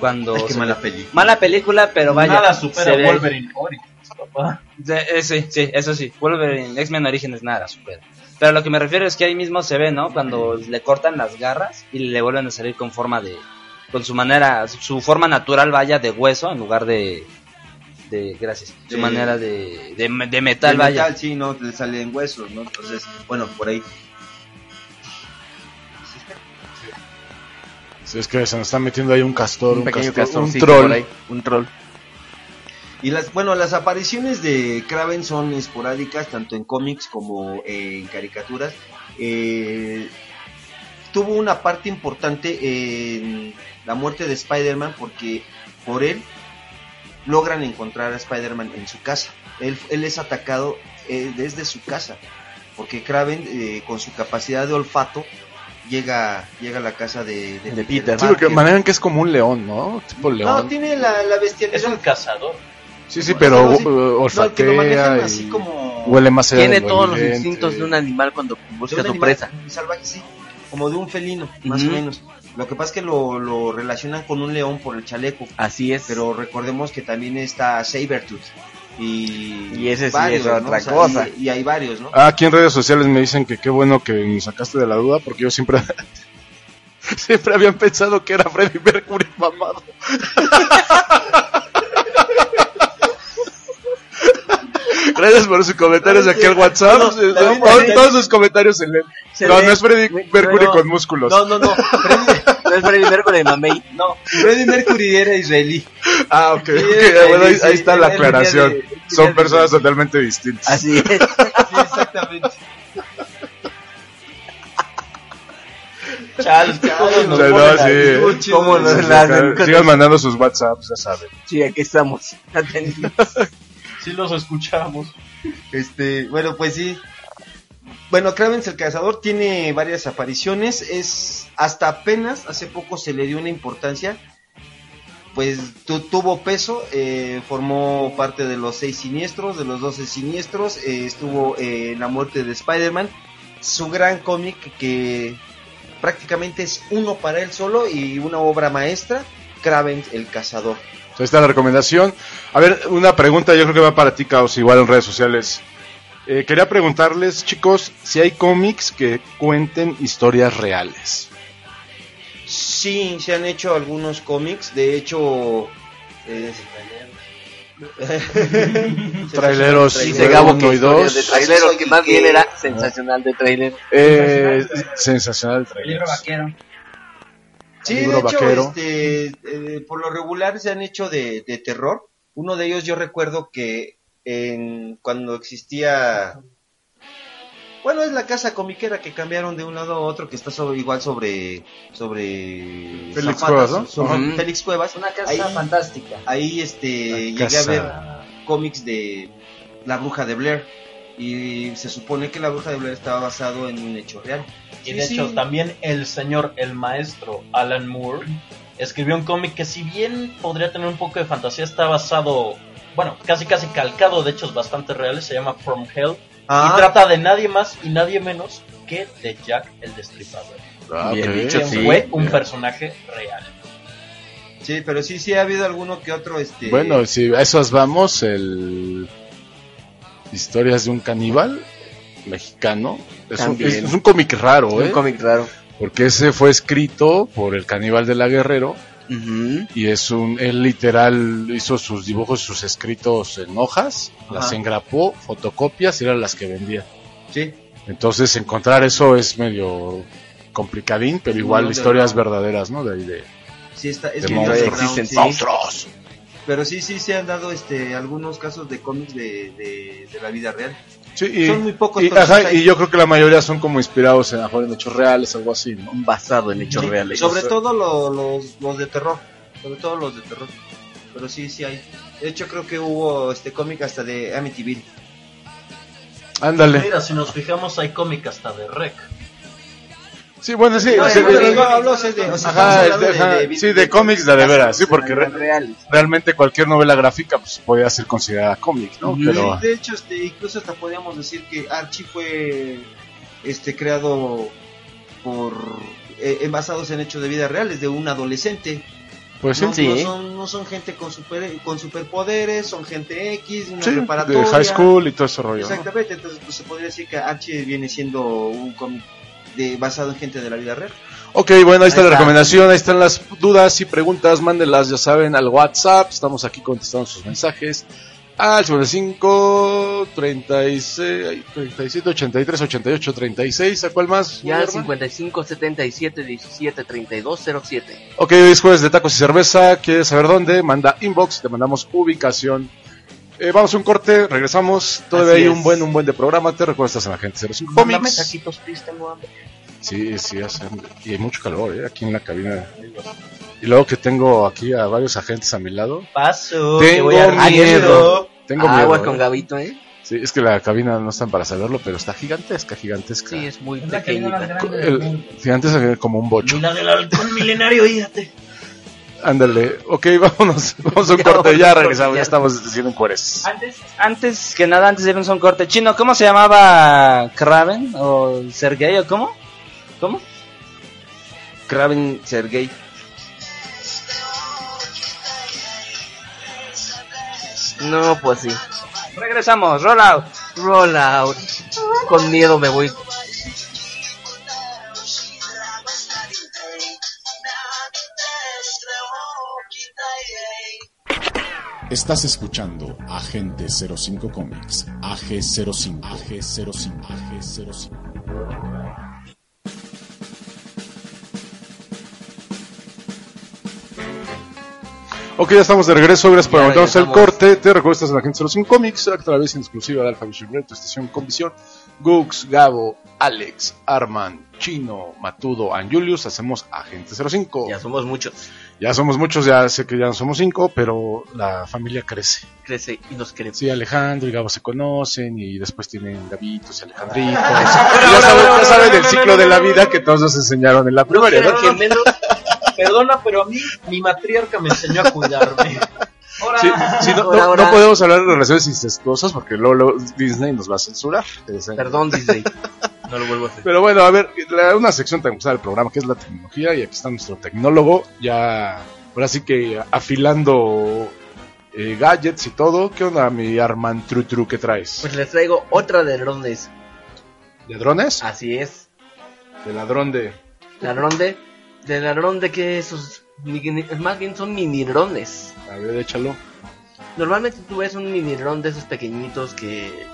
Cuando qué se mala película. Mala película, pero vaya. Nada se supera ve- Wolverine Origins, papá. Sí, eh, sí, sí, eso sí. Wolverine, X-Men Orígenes nada, supera. Pero lo que me refiero es que ahí mismo se ve, ¿no? Cuando le cortan las garras y le vuelven a salir con forma de. con su manera, su forma natural, vaya, de hueso en lugar de. de gracias. Su manera de, de, de metal, De vaya. metal, sí, no, le salen huesos, ¿no? Entonces, bueno, por ahí. Si es que se nos está metiendo ahí un castor, un, Un pequeño castor, un troll. ahí, un troll. Y las, bueno, las apariciones de Kraven son esporádicas, tanto en cómics como eh, en caricaturas. Eh, tuvo una parte importante en la muerte de Spider-Man porque por él logran encontrar a Spider-Man en su casa. Él, él es atacado eh, desde su casa, porque Kraven, eh, con su capacidad de olfato, llega, llega a la casa de, de, Peter. Sí, porque manejan que es como un león, ¿no? Tipo No, león. tiene la, la bestialidad. Es un cazador. Sí, sí, pero así. No, que lo manejan olfatea así y como- huele más Tiene de todos los instintos de un animal cuando De busca su presa. salvaje, sí, como de un felino, más o menos. Lo que pasa es que lo, lo relacionan con un león por el chaleco. Así es. Pero recordemos que también está Sabertooth. Y, Y ese sí varios, es ¿no? otra O sea, cosa. Y, y hay varios, ¿no? Ah, aquí en redes sociales me dicen que qué bueno que me sacaste de la duda porque yo siempre *laughs* siempre habían pensado que era Freddie Mercury mamado. *laughs* Gracias por sus comentarios aquí al WhatsApp. No, David, Todos- David. Todos sus comentarios se leen. Se no, lee. no es Freddie Mercury no. con músculos. No, no, no. No es Freddie Mercury, mamey. no, Freddie Mercury era israelí. Ah, ok. Sí, ok, es bueno, ahí, está la aclaración. Son de- personas totalmente distintas. Así es. *laughs* Sí, exactamente. Chal, nos sea, no, sí. Sigan mandando sus WhatsApps, ya saben. Sí, aquí estamos. Atentos. Sí los escuchamos. Este, bueno, pues sí. Bueno, Kravens el cazador tiene varias apariciones. Es hasta apenas hace poco se le dio una importancia. Pues tu- tuvo peso, eh, formó parte de los seis siniestros, de los doce siniestros, eh, estuvo en la muerte de Spider-Man. Su gran cómic que prácticamente es uno para él solo y una obra maestra, Kravens el cazador. Ahí está la recomendación. A ver, una pregunta, yo creo que va para ti, Caos, igual en redes sociales. Eh, quería preguntarles, chicos, si hay cómics que cuenten historias reales. Sí, se han hecho algunos cómics, de hecho... eh, *laughs* *laughs* Traileros Dice Gabo que y dos. de que más bien era sensacional de trailer. Eh, sensacional el trailer. Libro vaquero. Sí, de hecho, vaquero. este, eh, por lo regular se han hecho de, de terror. Uno de ellos yo recuerdo que en, cuando existía... Bueno, es la casa comiquera que cambiaron de un lado a otro, que está sobre, igual sobre... sobre Félix Zapata, Cuevas, ¿no? sobre-. Félix Cuevas. Una casa Ahí- fantástica. Ahí este, llegué Casa- a ver cómics de La Bruja de Blair. Y se supone que La Bruja de Blair estaba basado en un hecho real. Y de sí. hecho, también el señor, el maestro Alan Moore, escribió un cómic que si bien podría tener un poco de fantasía, está basado, bueno, casi casi calcado de hechos bastante reales, se llama From Hell, Ah. y trata de nadie más y nadie menos que de Jack el Destripador, Ah, Bien dicho, sí. fue un Bien. personaje real. Sí, pero sí, sí ha habido alguno que otro, este... Bueno, si a esos vamos, el historias de un caníbal mexicano. Es un, es- es un cómic raro, ¿eh? Un cómic raro. Porque ese fue escrito por el caníbal de la Guerrero y es un él literal hizo sus dibujos, sus escritos en hojas, las engrapó, fotocopias y eran las que vendía. Sí, Entonces encontrar eso es medio complicadín, pero igual historias verdaderas, ¿no? De ahí de, sí está, es de monstruos. existen, sí. monstruos. Pero sí, sí se han dado este algunos casos de cómics de, de, de la vida real. Sí, y, Son muy pocos, y, ajá, yo creo que la mayoría son como inspirados en, en hechos reales, algo así, ¿no? Basado en hechos Sí, reales. Sobre todo lo- los, los de terror. Sobre todo los de terror. Pero sí, sí hay. De hecho, creo que hubo este cómic hasta de Amityville. Ándale. Mira, si nos fijamos, hay cómic hasta de Rec. Sí, bueno, sí. No, no, de- de- de- sí, de cómics de, de veras, sí, porque re- realmente cualquier novela gráfica pues podía ser considerada cómic, ¿no? Pero De hecho, este, incluso hasta podríamos decir que Archie fue este creado por eh, en- basados en hechos de vida reales de un adolescente Pues sí. no, Sí. no son, no son gente con super, con superpoderes, son gente X, de una Sí, preparatoria. de high school y todo ese rollo. ¿no? Exactamente, entonces pues, se podría decir que Archie viene siendo un cómic de, basado en gente de la vida real. Ok, bueno, ahí está Ahí la está. recomendación, ahí están las dudas y preguntas, mándenlas, ya saben, al WhatsApp, estamos aquí contestando sus mensajes. Al 55 36 37 83 88 36, ¿a cuál más? Ya al Guillermo? 55 77 17 32 07. Ok, hoy es jueves de tacos y cerveza, ¿quieres saber dónde? Manda inbox, te mandamos ubicación. Eh, vamos a un corte, regresamos, todavía Así hay es. un buen un buen de programa, te recuerdas en la gente 05 Mándame Comics. taquitos, please, tengo hambre. Sí, sí, hace y hay mucho calor, ¿eh? aquí en la cabina. Y luego que tengo aquí a varios agentes a mi lado. Paso, Tengo que voy a miedo. Tengo Agua miedo. con ¿eh? Gabito, ¿eh? Sí, es que la cabina no están para saberlo, pero está gigantesca, gigantesca. Sí, es muy pequeñita. gigantesca como un bocho. Y la del halcón milenario, fíjate. Ándale, ok, *laughs* vámonos, vamos a un Ya, corte, ya regresamos, ya ya. estamos haciendo cueres. Antes, antes que nada, antes de irnos a un corte chino, ¿cómo se llamaba Kraven? ¿O Sergey o cómo? ¿Cómo? Kraven Sergey. No, pues sí. Regresamos, roll out. Roll out. Con miedo me voy. Estás escuchando Agente 05 Comics, AG05, AG05, AG05. Ok, ya estamos de regreso, gracias por aguantarnos el corte. Te recuerdo estás en la gente 05 Comics, a través en exclusiva de Alpha Vision tu estación con visión. Gux, Gabo, Alex, Arman, Chino, Matudo, and Julius, hacemos Agente 05. Ya somos muchos. Ya somos muchos, ya sé que ya no somos cinco, pero la familia crece. Crece y nos queremos. Sí, Alejandro y Gabo se conocen y después tienen Gabitos y Alejandritos. *laughs* ya saben, ya saben el ciclo de la vida que todos nos enseñaron en la primaria, ¿no? Perdona, pero a mí mi matriarca me enseñó a cuidarme. *laughs* Ahora, Sí, sí, no, podemos hablar de relaciones incestuosas porque luego, luego Disney nos va a censurar. Perdón, Disney. *laughs* No lo vuelvo a hacer. Pero bueno, a ver, la- una sección tan gustada del programa que es la tecnología y aquí está nuestro tecnólogo ya, ahora sí que afilando eh, gadgets y todo. ¿Qué onda mi Arman Tru Tru que traes? Pues les traigo otra de drones. ¿De drones? Así es. De ladrón de... Ladrón de. De ladrón de que esos. Más bien son mini drones. A ver, échalo. Normalmente tú ves un mini dron de esos pequeñitos que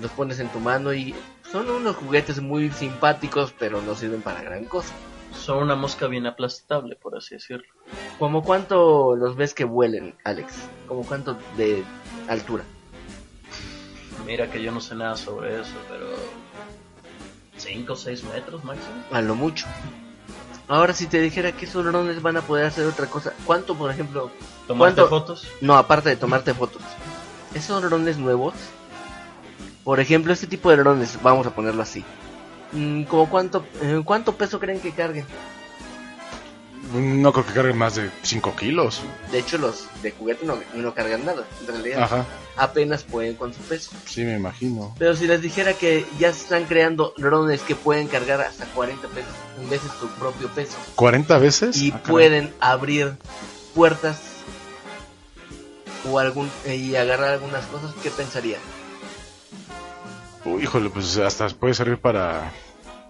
los pones en tu mano y son unos juguetes muy simpáticos, pero no sirven para gran cosa. son una mosca bien aplastable, por así decirlo. ¿Como cuánto los ves que vuelen, Alex? ¿Como cuánto de altura? Mira que yo no sé nada sobre eso, pero 5 o 6 metros máximo. A lo mucho. Ahora, si te dijera que esos drones van a poder hacer otra cosa, ¿cuánto, por ejemplo? ¿Tomarte ¿cuánto- fotos? No, aparte de tomarte fotos. Esos drones nuevos, por ejemplo, este tipo de drones, vamos a ponerlo así. Mm, ¿Como cuánto, eh, cuánto peso creen que carguen? No creo que cargue más de 5 kilos. De hecho, los de juguete no, no cargan nada, en realidad. Ajá, Apenas pueden con su peso. sí me imagino. Pero si les dijera que ya se están creando drones que pueden cargar hasta 40 pesos, en vez de su propio peso. ¿40 veces? y Ah, pueden abrir puertas o algún y agarrar algunas cosas, ¿qué pensaría? Uy, híjole, pues hasta puede servir para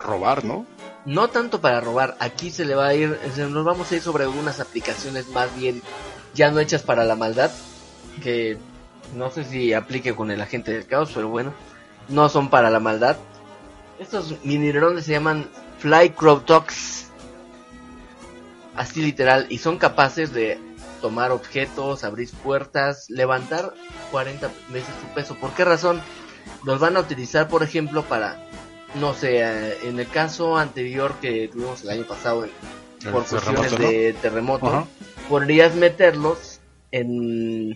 robar, ¿no? No tanto para robar, aquí se le va a ir, nos vamos a ir sobre algunas aplicaciones más bien ya no hechas para la maldad, que no sé si aplique con el agente del caos, pero bueno, no son para la maldad. Estos mini drones se llaman Fly Talks, así literal, y son capaces de tomar objetos, abrir puertas, levantar 40 veces su peso. ¿Por qué razón? Los van a utilizar, por ejemplo, para, no sé, eh, en el caso anterior que tuvimos el año pasado, El por cuestiones terremoto, ¿no? de terremoto, podrías meterlos en,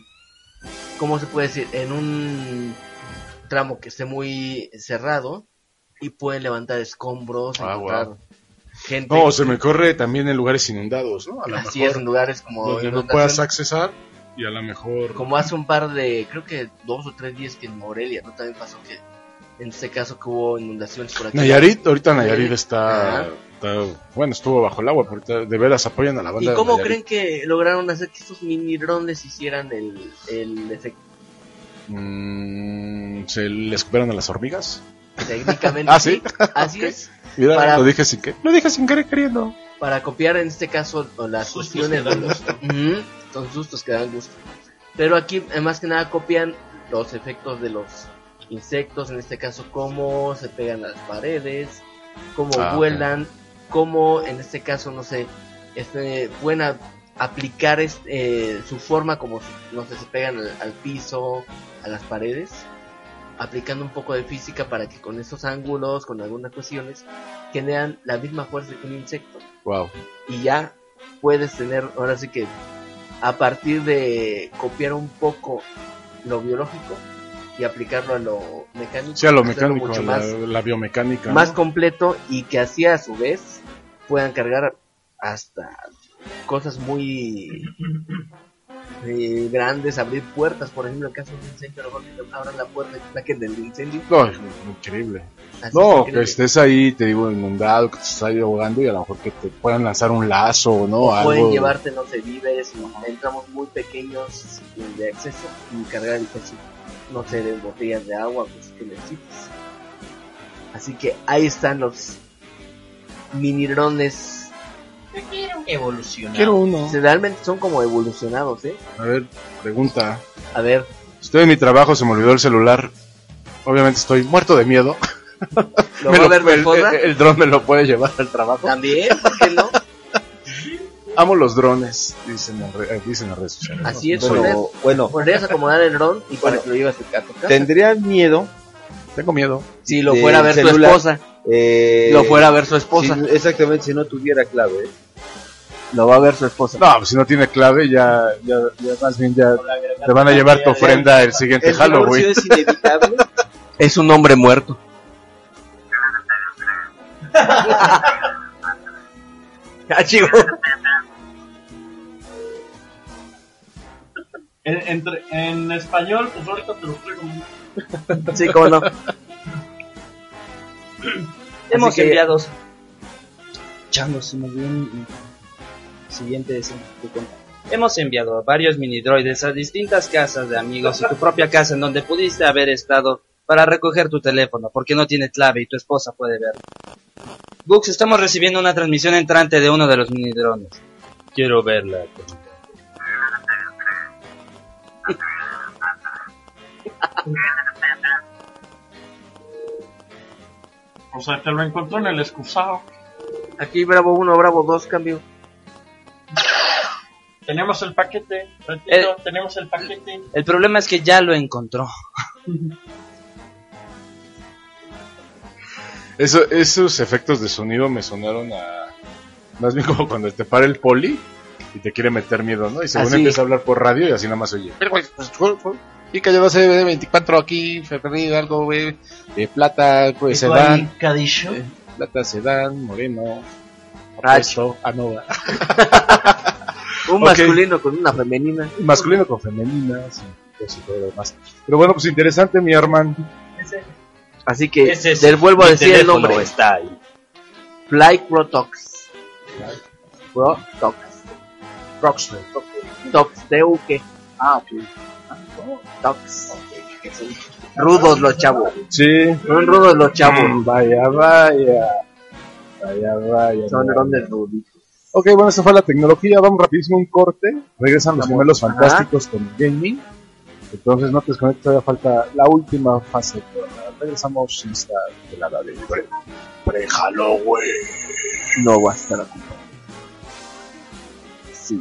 ¿cómo se puede decir? En un tramo que esté muy cerrado y pueden levantar escombros, Ah, encontrar gente. No, se me corre también en lugares inundados, ¿no? A lo Así mejor es, en lugares como donde no puedas accesar y a lo mejor... Como hace un par de, creo que dos o tres días que en Morelia, ¿no? También pasó que, en este caso que hubo inundaciones por aquí. Nayarit, ahorita Nayarit Ajá. está Está- bueno, estuvo bajo el agua, porque de veras apoyan a la ¿Y banda. de cómo creen que lograron hacer que estos mini drones hicieran el, el efecto? Mm, ¿Se le escupieron a las hormigas? Técnicamente *laughs* ¿Ah, sí? Así es. Mira, Para- lo dije sin que. Lo dije sin querer queriendo. Para copiar en este caso las cuestiones de los... Son sustos que dan gusto. Pero aquí eh, más que nada copian los efectos de los insectos, en este caso cómo se pegan a las paredes, cómo Ah, vuelan, cómo en este caso, no sé, este, pueden a- aplicar este, eh, su forma como, no sé, se pegan al, al piso, a las paredes, aplicando un poco de física para que con esos ángulos, con algunas cuestiones, generan la misma fuerza que un insecto Wow. y ya puedes tener, ahora sí que a partir de copiar un poco lo biológico y aplicarlo a lo mecánico, Sí, a lo mecánico, mucho la, más, la biomecánica. más ¿no? completo y que así a su vez puedan cargar hasta cosas muy eh, grandes, abrir puertas, por ejemplo, en caso de un incendio, abran la puerta y saquen del incendio. No, es increíble. Así No, que estés ahí, te digo, inundado, que te estés ahí ahogando y a lo mejor que te puedan lanzar un lazo, ¿no? O pueden Algo. llevarte, no sé, víveres, entramos muy pequeños de acceso y cargar el peso, no sé, de botellas de agua, pues que necesites. Así que ahí están los mini drones. Evolucionar. Quiero uno. Realmente son como evolucionados, ¿eh? A ver, pregunta. A ver. Estoy en mi trabajo, se me olvidó el celular. Obviamente estoy muerto de miedo. ¿Lo *laughs* Me va a ver el, el- el dron me lo puede llevar al trabajo. También, ¿por qué no? Amo los drones, dicen en, re- eh, dicen en redes sociales. Así es, Bueno, Soler. bueno. Podrías acomodar el dron y para que lo lleves a tu casa. Tendría miedo. Tengo miedo. Si lo fuera a ver su celular, esposa. eh, Lo fuera a ver su esposa. si- exactamente, si no tuviera clave. ¿eh? Lo va a ver su esposa. No, pues si no tiene clave, ya, ya, ya más bien ya te van a llevar tu ofrenda el siguiente El Halloween. es inevitable. *laughs* Es un hombre muerto. *laughs* Ah, chivo. En, entre- en español, pues ahorita te lo traigo. Sí, cómo no. *laughs* Hemos que- enviado. Changos, se me un- Siguiente de. Hemos enviado varios mini droides a distintas casas de amigos y tu propia casa en donde pudiste haber estado para recoger tu teléfono porque no tiene clave y tu esposa puede verlo. Bux, estamos recibiendo una transmisión entrante de uno de los mini drones. Quiero verla. O sea, te lo encontró en el excusado. Aquí Bravo 1, Bravo 2, cambio. Tenemos el paquete, repito, Eh. tenemos el paquete. El problema es que ya lo encontró. *laughs* Eso, esos efectos de sonido me sonaron a. Más bien como cuando te para el poli y te quiere meter miedo, ¿no? Y según Así. empieza a hablar por radio y así nada más oye. Y que yo no sé, de 24 aquí, Ferrari, algo, güey. De plata, pues ¿Y sedán. Cadillo? eh, plata, sedán, moreno. Ah, Opuesto, anova. *laughs* Un masculino con una femenina. Masculino con femenina, sí, pues, y todo lo demás. Pero bueno, pues interesante, mi hermano. Así que es les vuelvo a decir el nombre. Está ahí. Fly Protox. Protox. Rockstar. Tox, T-U-Q. Ah, ok. Tox. Rudos los chavos. Sí. Son rudos los chavos. Mm, Vaya, vaya. Vaya, vaya. Son drones ruditos. Ok, bueno, esa fue la tecnología. Vamos rapidísimo un corte. Regresan los gemelos Ajá. fantásticos con gaming. Entonces no te desconectes, todavía falta la última fase. Regresamos en esta velada de pre- pre-Halloween. No va a estar aquí. Sí.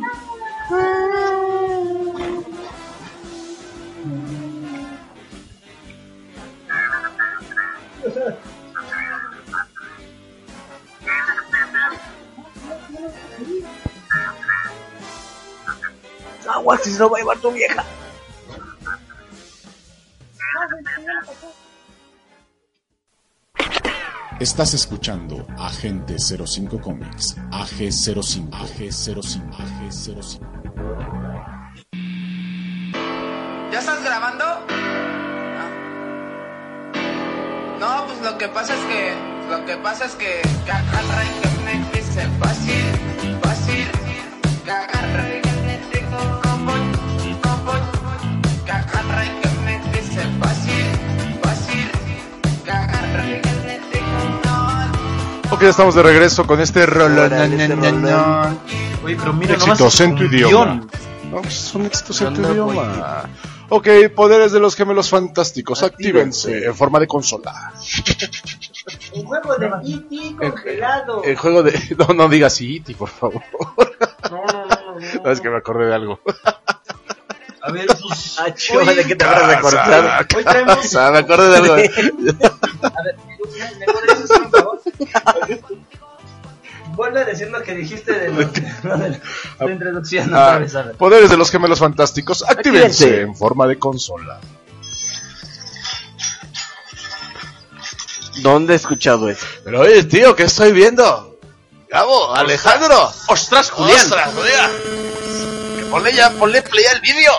Agua, si se lo va a llevar tu vieja. Estás escuchando Agente 05 Comics, AG05, AG05, AG05. ¿Ya estás grabando? Ah. No, pues lo que pasa es que. Lo que pasa es que. que acá arranca, dice fácil, fácil. Agarra que me Ok, ya estamos de regreso con este rolón. Este. Oye, pero mira. Éxitos en tu un idioma. No, pues son éxitos en tu idioma. Ok, poderes de los gemelos fantásticos. Actívense en forma de consola. Un juego de E.T. congelado. El juego de. *laughs* *laughs* No, no digas E.T., por favor. No, no, no, no, no. *laughs* No, es que me acordé de algo. A ver, pues. *laughs* Ah, chiva, ¿de qué te habrás recordado? Casa, Hoy *laughs* traemos. casa, me acordé de algo. *laughs* A ver, ¿me puedes hacer un favor? Vuelve a decir lo que dijiste de, lo- lo de la- tu introducción Ah, otra vez, a ver. poderes de los gemelos fantásticos. Actívense Actívense. en forma de consola. ¿Dónde he escuchado eso? Pero oye, tío, ¿qué estoy viendo? Gabo, Alejandro. ¡Ostras, Julián! ¡Ostras, Julián! Ponle ya, ponle play al vídeo.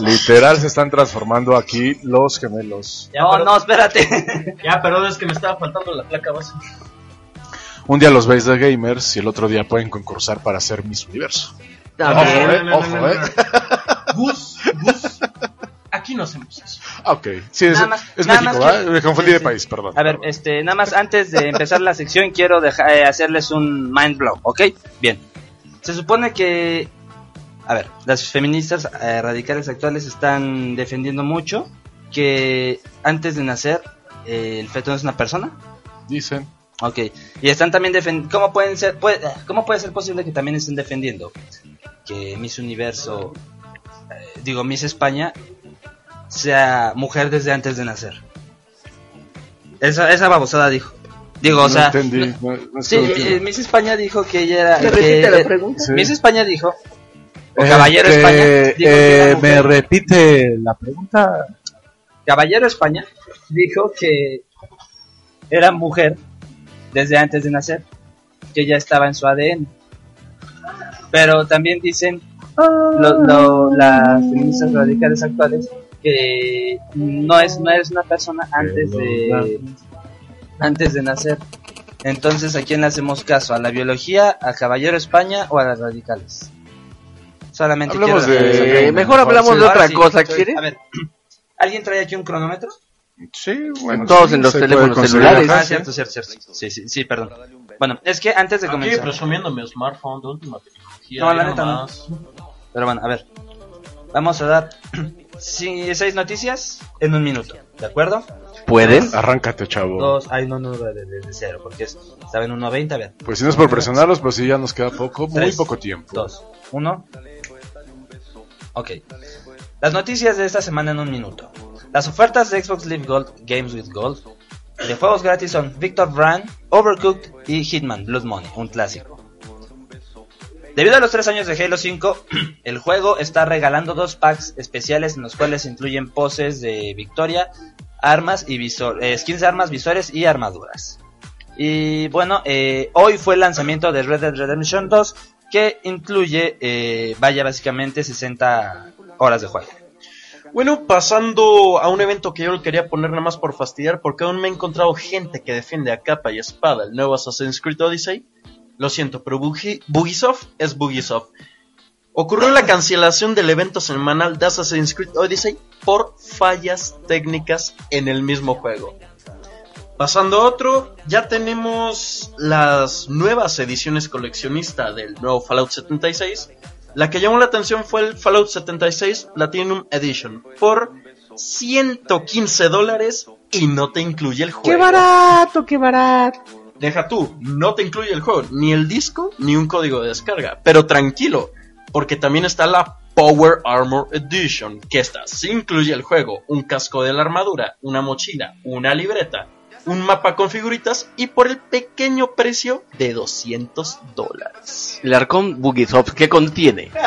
Literal se están transformando aquí los gemelos. No, no, espérate. *laughs* Ya, perdón, es que me estaba faltando la placa base. Un día los veis de gamers y el otro día pueden concursar para ser Miss Universo. Ojo, También. eh, ojo, eh. Gus, Gus. Aquí no hacemos eso. Ok, sí, es, más- México, ¿verdad? Me confundí sí, de sí. país, perdón. A ver, este, nada más antes de empezar la sección quiero deja- eh, hacerles un mind blow, ¿ok? Bien. Se supone que, a ver, las feministas eh, radicales actuales están defendiendo mucho que antes de nacer eh, el feto no es una persona. Dicen. Ok. Y están también defendiendo, ¿cómo pueden ser, puede, cómo puede ser posible que también estén defendiendo que Miss Universo, eh, digo Miss España, sea mujer desde antes de nacer? Esa, esa babosada dijo. Digo, o no sea, entendí. no- no Sí, eh, Miss España dijo que ella era. ¿Me que- repite la pregunta? Sí. Miss España dijo. O Eh, Caballero que, España. Dijo que era eh, mujer. ¿Me repite la pregunta? Caballero España dijo que era mujer desde antes de nacer. Que ya estaba en su ADN. Pero también dicen lo- lo- las feministas radicales actuales que no es no eres una persona antes de antes de nacer. Entonces, ¿a quién le hacemos caso? ¿A la biología, a Caballero España o a las radicales? Solamente Hablemos quiero de-. Eh, mejor hablamos de otra sí, cosa, ¿quiere? A ver, ¿alguien trae aquí un cronómetro? Sí, bueno. Todos sí, en los teléfonos celulares. Ah, sí. cierto, cierto, cierto. Sí, sí, sí, perdón. Bueno, es que antes de Aquí comenzar... presumiendo mi smartphone de última tecnología. No, la neta no. Pero bueno, a ver. Vamos a dar sí, seis noticias en un minuto, ¿de acuerdo? ¿Pueden? Arráncate, chavo. Dos, ay, no, no, de, de- de cero, porque es, estaba en 1.20, a ver. Pues si no es por presionarlos, pues sí, ya nos queda poco, muy Tres, poco tiempo. Dos, uno. Ok. Las noticias de esta semana en un minuto. Las ofertas de Xbox Live Gold Games with Gold de juegos gratis son Victor Brand, Overcooked y Hitman Blood Money, un clásico. Debido a los tres años de Halo 5, *clears throat* el juego está regalando dos packs especiales en los cuales incluyen poses de victoria, armas y visor, eh, skins de armas, visores y armaduras. Y bueno, eh, hoy fue el lanzamiento de Red Dead Redemption 2 que incluye, eh, vaya básicamente 60 horas de juego. Bueno, pasando a un evento que yo le quería poner nada más por fastidiar, porque aún me he encontrado gente que defiende a capa y espada el nuevo Assassin's Creed Odyssey. Lo siento, pero Bugi- Bugisoft es Bugisoft. Ocurrió la cancelación del evento semanal de Assassin's Creed Odyssey por fallas técnicas en el mismo juego. Pasando a otro, ya tenemos las nuevas ediciones coleccionista del nuevo Fallout 76. La que llamó la atención fue el Fallout 76 Platinum Edition por 115 dólares y no te incluye el juego. ¡Qué barato, qué barato! Deja tú, no te incluye el juego, ni el disco, ni un código de descarga. Pero tranquilo, porque también está la Power Armor Edition, que esta sí incluye el juego, un casco de la armadura, una mochila, una libreta, un mapa con figuritas y por el pequeño precio de 200 dólares. El Arcon Bugisoft, ¿qué contiene? *laughs*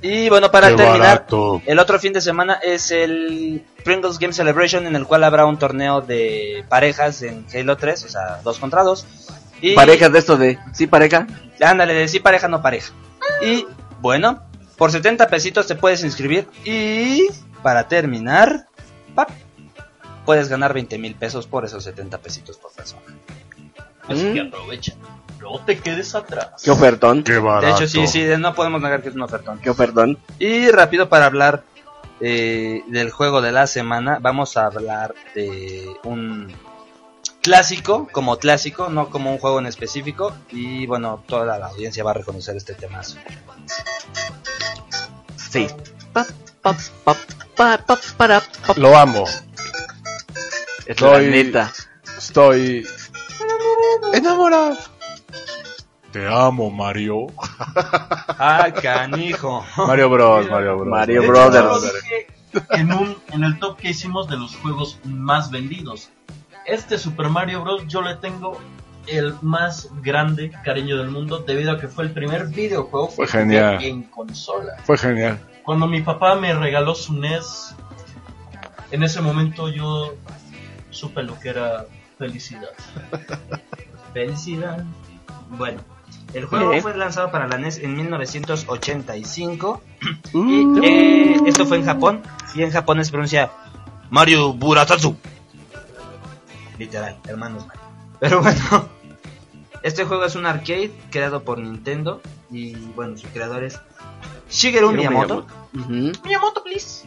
Y bueno, para Qué terminar, barato. el otro fin de semana es el Pringles Game Celebration en el cual habrá un torneo de parejas en Halo 3, o sea, dos contra dos. Y Parejas de esto de... ¿Sí, pareja? Ándale, de sí pareja, no pareja. Y bueno, por 70 pesitos te puedes inscribir. Y para terminar, pap, puedes ganar 20 mil pesos por esos 70 pesitos por persona. Así Mm. que aprovecha. No te quedes atrás. Qué ofertón. Qué De barato. hecho, sí, sí, no podemos negar que es un ofertón. Qué ofertón. Y rápido para hablar eh, del juego de la semana, vamos a hablar de un clásico, como clásico, no como un juego en específico. Y bueno, toda la audiencia va a reconocer este temazo. Sí. Pa, pa, pa, pa, pa, para, pa. Lo amo. Es la Estoy- neta. Estoy enamorado. Te amo, Mario. ¡Ah, canijo! Mario Bros, *laughs* Mario Bros. Mario dije En, un, en el top que hicimos de los juegos más vendidos. Este Super Mario Bros. yo le tengo el más grande cariño del mundo debido a que fue el primer videojuego Fue que jugué genial. en consola. Fue genial. Cuando mi papá me regaló su NES, en ese momento yo supe lo que era felicidad. *laughs* Felicidad. Bueno, el juego fue lanzado para la NES en 1985. *clears throat* Uh. Y eh, esto fue en Japón. Y en Japón se pronuncia Mario Buratatsu. Literal, hermanos Mario. Pero bueno, *laughs* este juego es un arcade creado por Nintendo. Y bueno, su creador es Shigeru Miyamoto. Ujú. Miyamoto, please.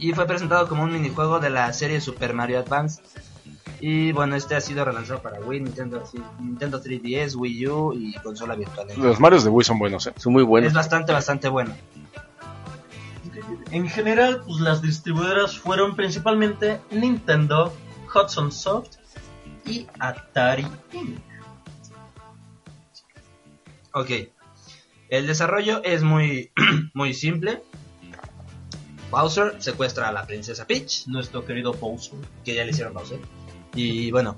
Y fue presentado como un minijuego de la serie Super Mario Advance. Y bueno, este ha sido relanzado para Wii, Nintendo, Nintendo 3DS, Wii U y consola virtual. Los Marios de Wii son buenos, ¿eh? Son muy Es buenos. bastante, bastante bueno. En general, pues las distribuidoras fueron principalmente Nintendo, Hudson Soft y Atari Inc. Ok. El desarrollo es muy, *clears throat* muy simple. Bowser secuestra a la princesa Peach, Nuestro querido Bowser. que ya le hicieron Bowser. Y bueno,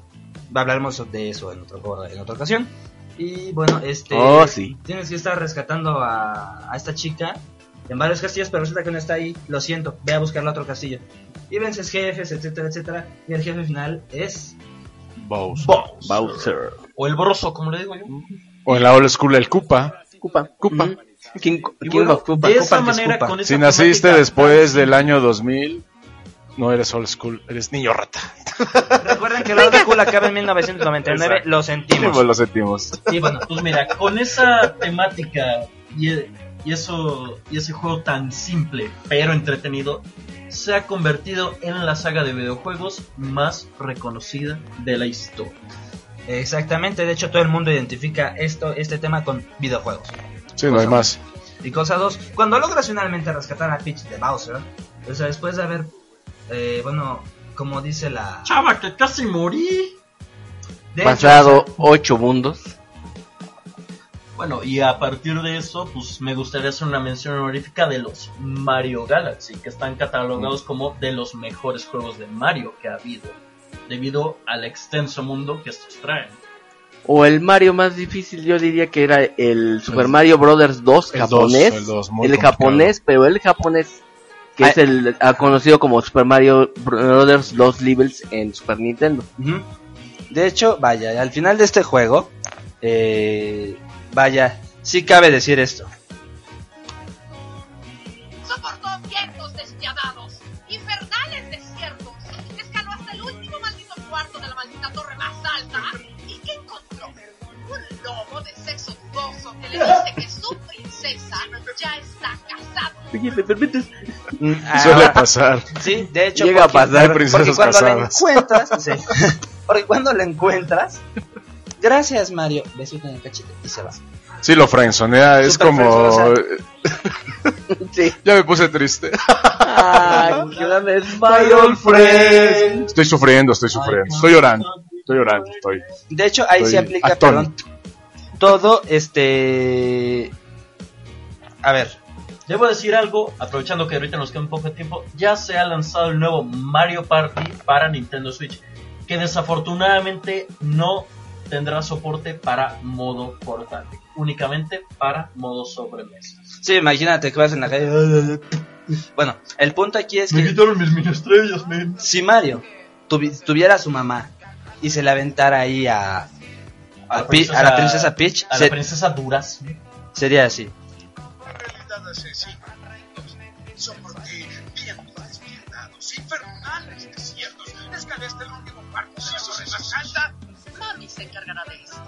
hablaremos de eso en, otro, en otra ocasión. Y bueno, este. Oh, sí. Tienes que estar rescatando a, a esta chica en varios castillos, pero resulta que no está ahí. Lo siento, ve a buscarle a otro castillo. Y vences jefes, etcétera, etcétera. Y el jefe final es. Bowser. Bowser. O el Broso, como le digo yo. O en la old school el Koopa. Koopa. Koopa. King, King bueno, of Koopa. de esa manera, Koopa. con esa Si naciste temática después del año 2000, no eres old school, eres niño rata. Recuerden que la otra cool acaba en 1999. Exacto. Lo sentimos. Pues lo sentimos. Y bueno, Pues mira, con esa temática y, y eso y ese juego tan simple pero entretenido se ha convertido en la saga de videojuegos más reconocida de la historia. Exactamente, de hecho todo el mundo identifica esto, este tema con videojuegos. Sí, no hay más. Y cosa dos, cuando logras finalmente rescatar a Peach de Bowser, o sea, después de haber, eh, bueno, como dice la... Chava, que casi morí. De hecho, Pasado o sea, ocho mundos. Bueno, y a partir de eso, pues me gustaría hacer una mención honorífica de los Mario Galaxy, que están catalogados como de los mejores juegos de Mario que ha habido, debido al extenso mundo que estos traen. O el Mario más difícil, yo diría que era el Super Mario Brothers 2 El japonés. dos, el dos, muy el complicado. japonés, pero el japonés que es el ah, conocido como Super Mario Brothers 2 Levels en Super Nintendo. De hecho, vaya, al final de este juego, eh, vaya, sí cabe decir esto. Soportó vientos despiadados, infernales desiertos, Oye, ¿me permites? Mm, *laughs* Suele ah, pasar. Sí, de hecho, Llega a porque- pasar. Hay porque cuando la encuentras, *laughs* sí, porque cuando la encuentras, gracias Mario, besito en el cachete y se va. Sí, lo frenzonea, es Super como... *laughs* Sí. ya me puse triste. Ay, qué grande es my old friend. Estoy sufriendo, estoy sufriendo. Estoy llorando. Estoy llorando, estoy. De hecho, ahí Estoy se aplica, atónito. perdón, todo este... A ver, Debo decir algo, aprovechando que ahorita nos queda un poco de tiempo, ya se ha lanzado el nuevo Mario Party para Nintendo Switch, que desafortunadamente no tendrá soporte para modo portátil, únicamente para modo sobremesa. sí, imagínate que vas en la calle... Bueno, el punto aquí es que quitaron mis mini estrellas, men. si Mario tuvi- tuviera a su mamá y se le aventara ahí a, a, a la princesa Peach, a se- la princesa Durazno. sería así. Realidad es sencilla. Soporté vientos despiertados, infernales desiertos. Escalé hasta el último cuarto de la torre más alta. Mami se encargará de esto.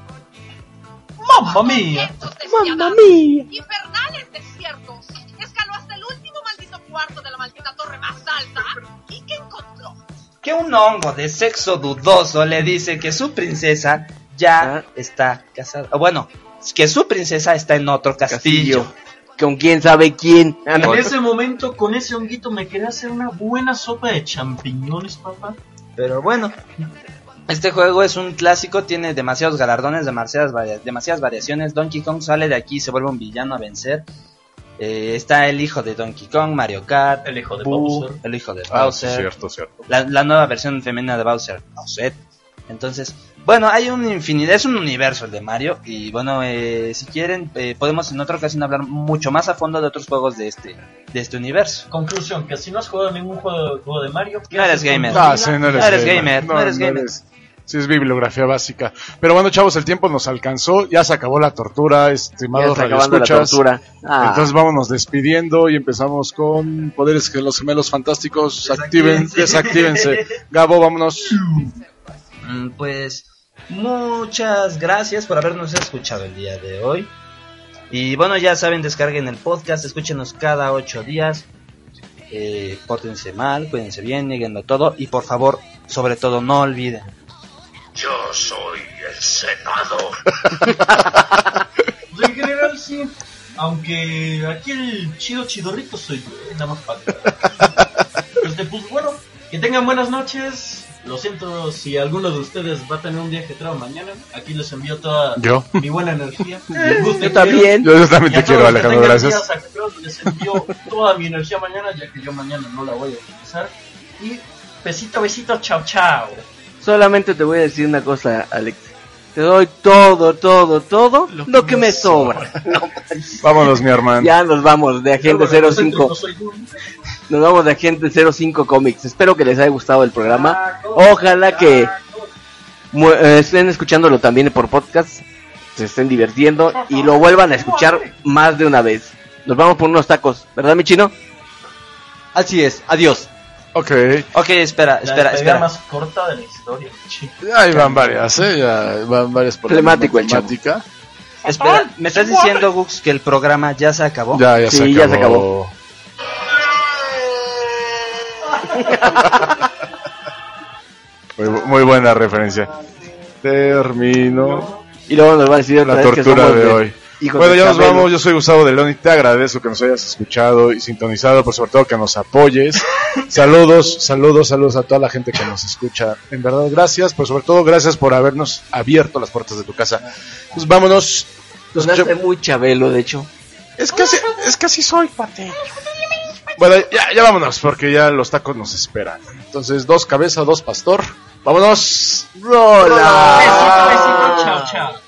¡Mamma mía! ¡Mamma mía! Infernales desiertos. Escaló hasta el último maldito cuarto de la maldita torre más alta. ¿Y qué encontró? Que un hongo de sexo dudoso le dice que su princesa ya está casada. Bueno, que su princesa está en otro castillo. ¿Con quién sabe quién? En ese momento, con ese honguito, me quería hacer una buena sopa de champiñones, papá. Pero bueno, este juego es un clásico, tiene demasiados galardones, demasiadas, varia- demasiadas variaciones. Donkey Kong sale de aquí y se vuelve un villano a vencer. Eh, está el hijo de Donkey Kong, Mario Kart, El hijo de Boo, Bowser. el hijo de Ah, Bowser, cierto, cierto. La, la nueva versión femenina de Bowser, Bowser. Entonces, bueno, hay un infinidad, es un universo el de Mario y bueno, eh, si quieren eh, podemos en otra ocasión hablar mucho más a fondo de otros juegos de este de este universo. Conclusión, que si no has jugado ningún juego, juego de Mario, ¿qué No eres gamer. tu Ah, sí, no eres, No eres gamer, no eres gamer. Sí, es bibliografía básica. Pero bueno, chavos, el tiempo nos alcanzó. Ya se acabó la tortura, Ya estimados está acabando la radioescuchas. tortura. Ah. Entonces vámonos despidiendo y empezamos con poderes que los gemelos fantásticos activen, desactívense. *laughs* Gabo, vámonos. *laughs* Mm, Pues muchas gracias por habernos escuchado el día de hoy. Y bueno, ya saben, descarguen el podcast, escúchenos cada ocho días. Eh, pórtense mal, cuídense bien, nieguenlo todo. Y por favor, sobre todo, no olviden. Yo soy el Senado. Pues *laughs* en general sí, aunque aquí el chido chidorrito soy yo, eh, nada más para *laughs* Este, pues bueno, que tengan buenas noches. Lo siento si alguno de ustedes va a tener un día ajetreado mañana. Aquí les envío toda Yo. mi buena energía. *laughs* Guste, Yo también. Yo, yo también te quiero, que Alejandro, gracias. días Les envío toda mi energía mañana, ya que yo mañana no la voy a utilizar. Y besito, besito, chao, chao. Solamente te voy a decir una cosa, Alex. Te doy todo, todo, todo lo, que me sobra. Vámonos, mi hermano. Ya nos vamos de Agente 05. Nos vamos de Agente 05 Comics. Espero que les haya gustado el programa. Ojalá que eh, estén escuchándolo también por podcast. Se estén divirtiendo y lo vuelvan a escuchar más de una vez. Nos vamos por unos tacos, ¿verdad, mi chino? Así es, adiós. Ok. Ok, espera, La espera, despedida espera. más corta de la historia. Ahí van varias, ¿eh? Ya van varias por la Flemático el chavo. matemática. Espera, ¿me estás diciendo, Gux, que el programa ya se acabó? Ya, ya, Sí, se, ya acabó. se acabó. *laughs* Muy, muy buena referencia. Termino Y luego nos va a decir otra la vez que tortura somos de de hoy. Hijos Bueno, de ya nos Chabelo. vamos. Yo soy Gustavo de León y te agradezco que nos hayas escuchado y sintonizado, pero sobre todo que nos apoyes. *laughs* saludos, saludos, saludos a toda la gente que nos escucha. En verdad, gracias, pero sobre todo gracias por habernos abierto las puertas de tu casa. Pues vámonos. Nos Sonaste escucha- muy chabelo, de hecho. Es que así, es que así soy, pate. Bueno, ya, ya vámonos, porque ya los tacos nos esperan. Entonces, dos cabezas, dos pastor. Vámonos. Besito, besito, chao, chao.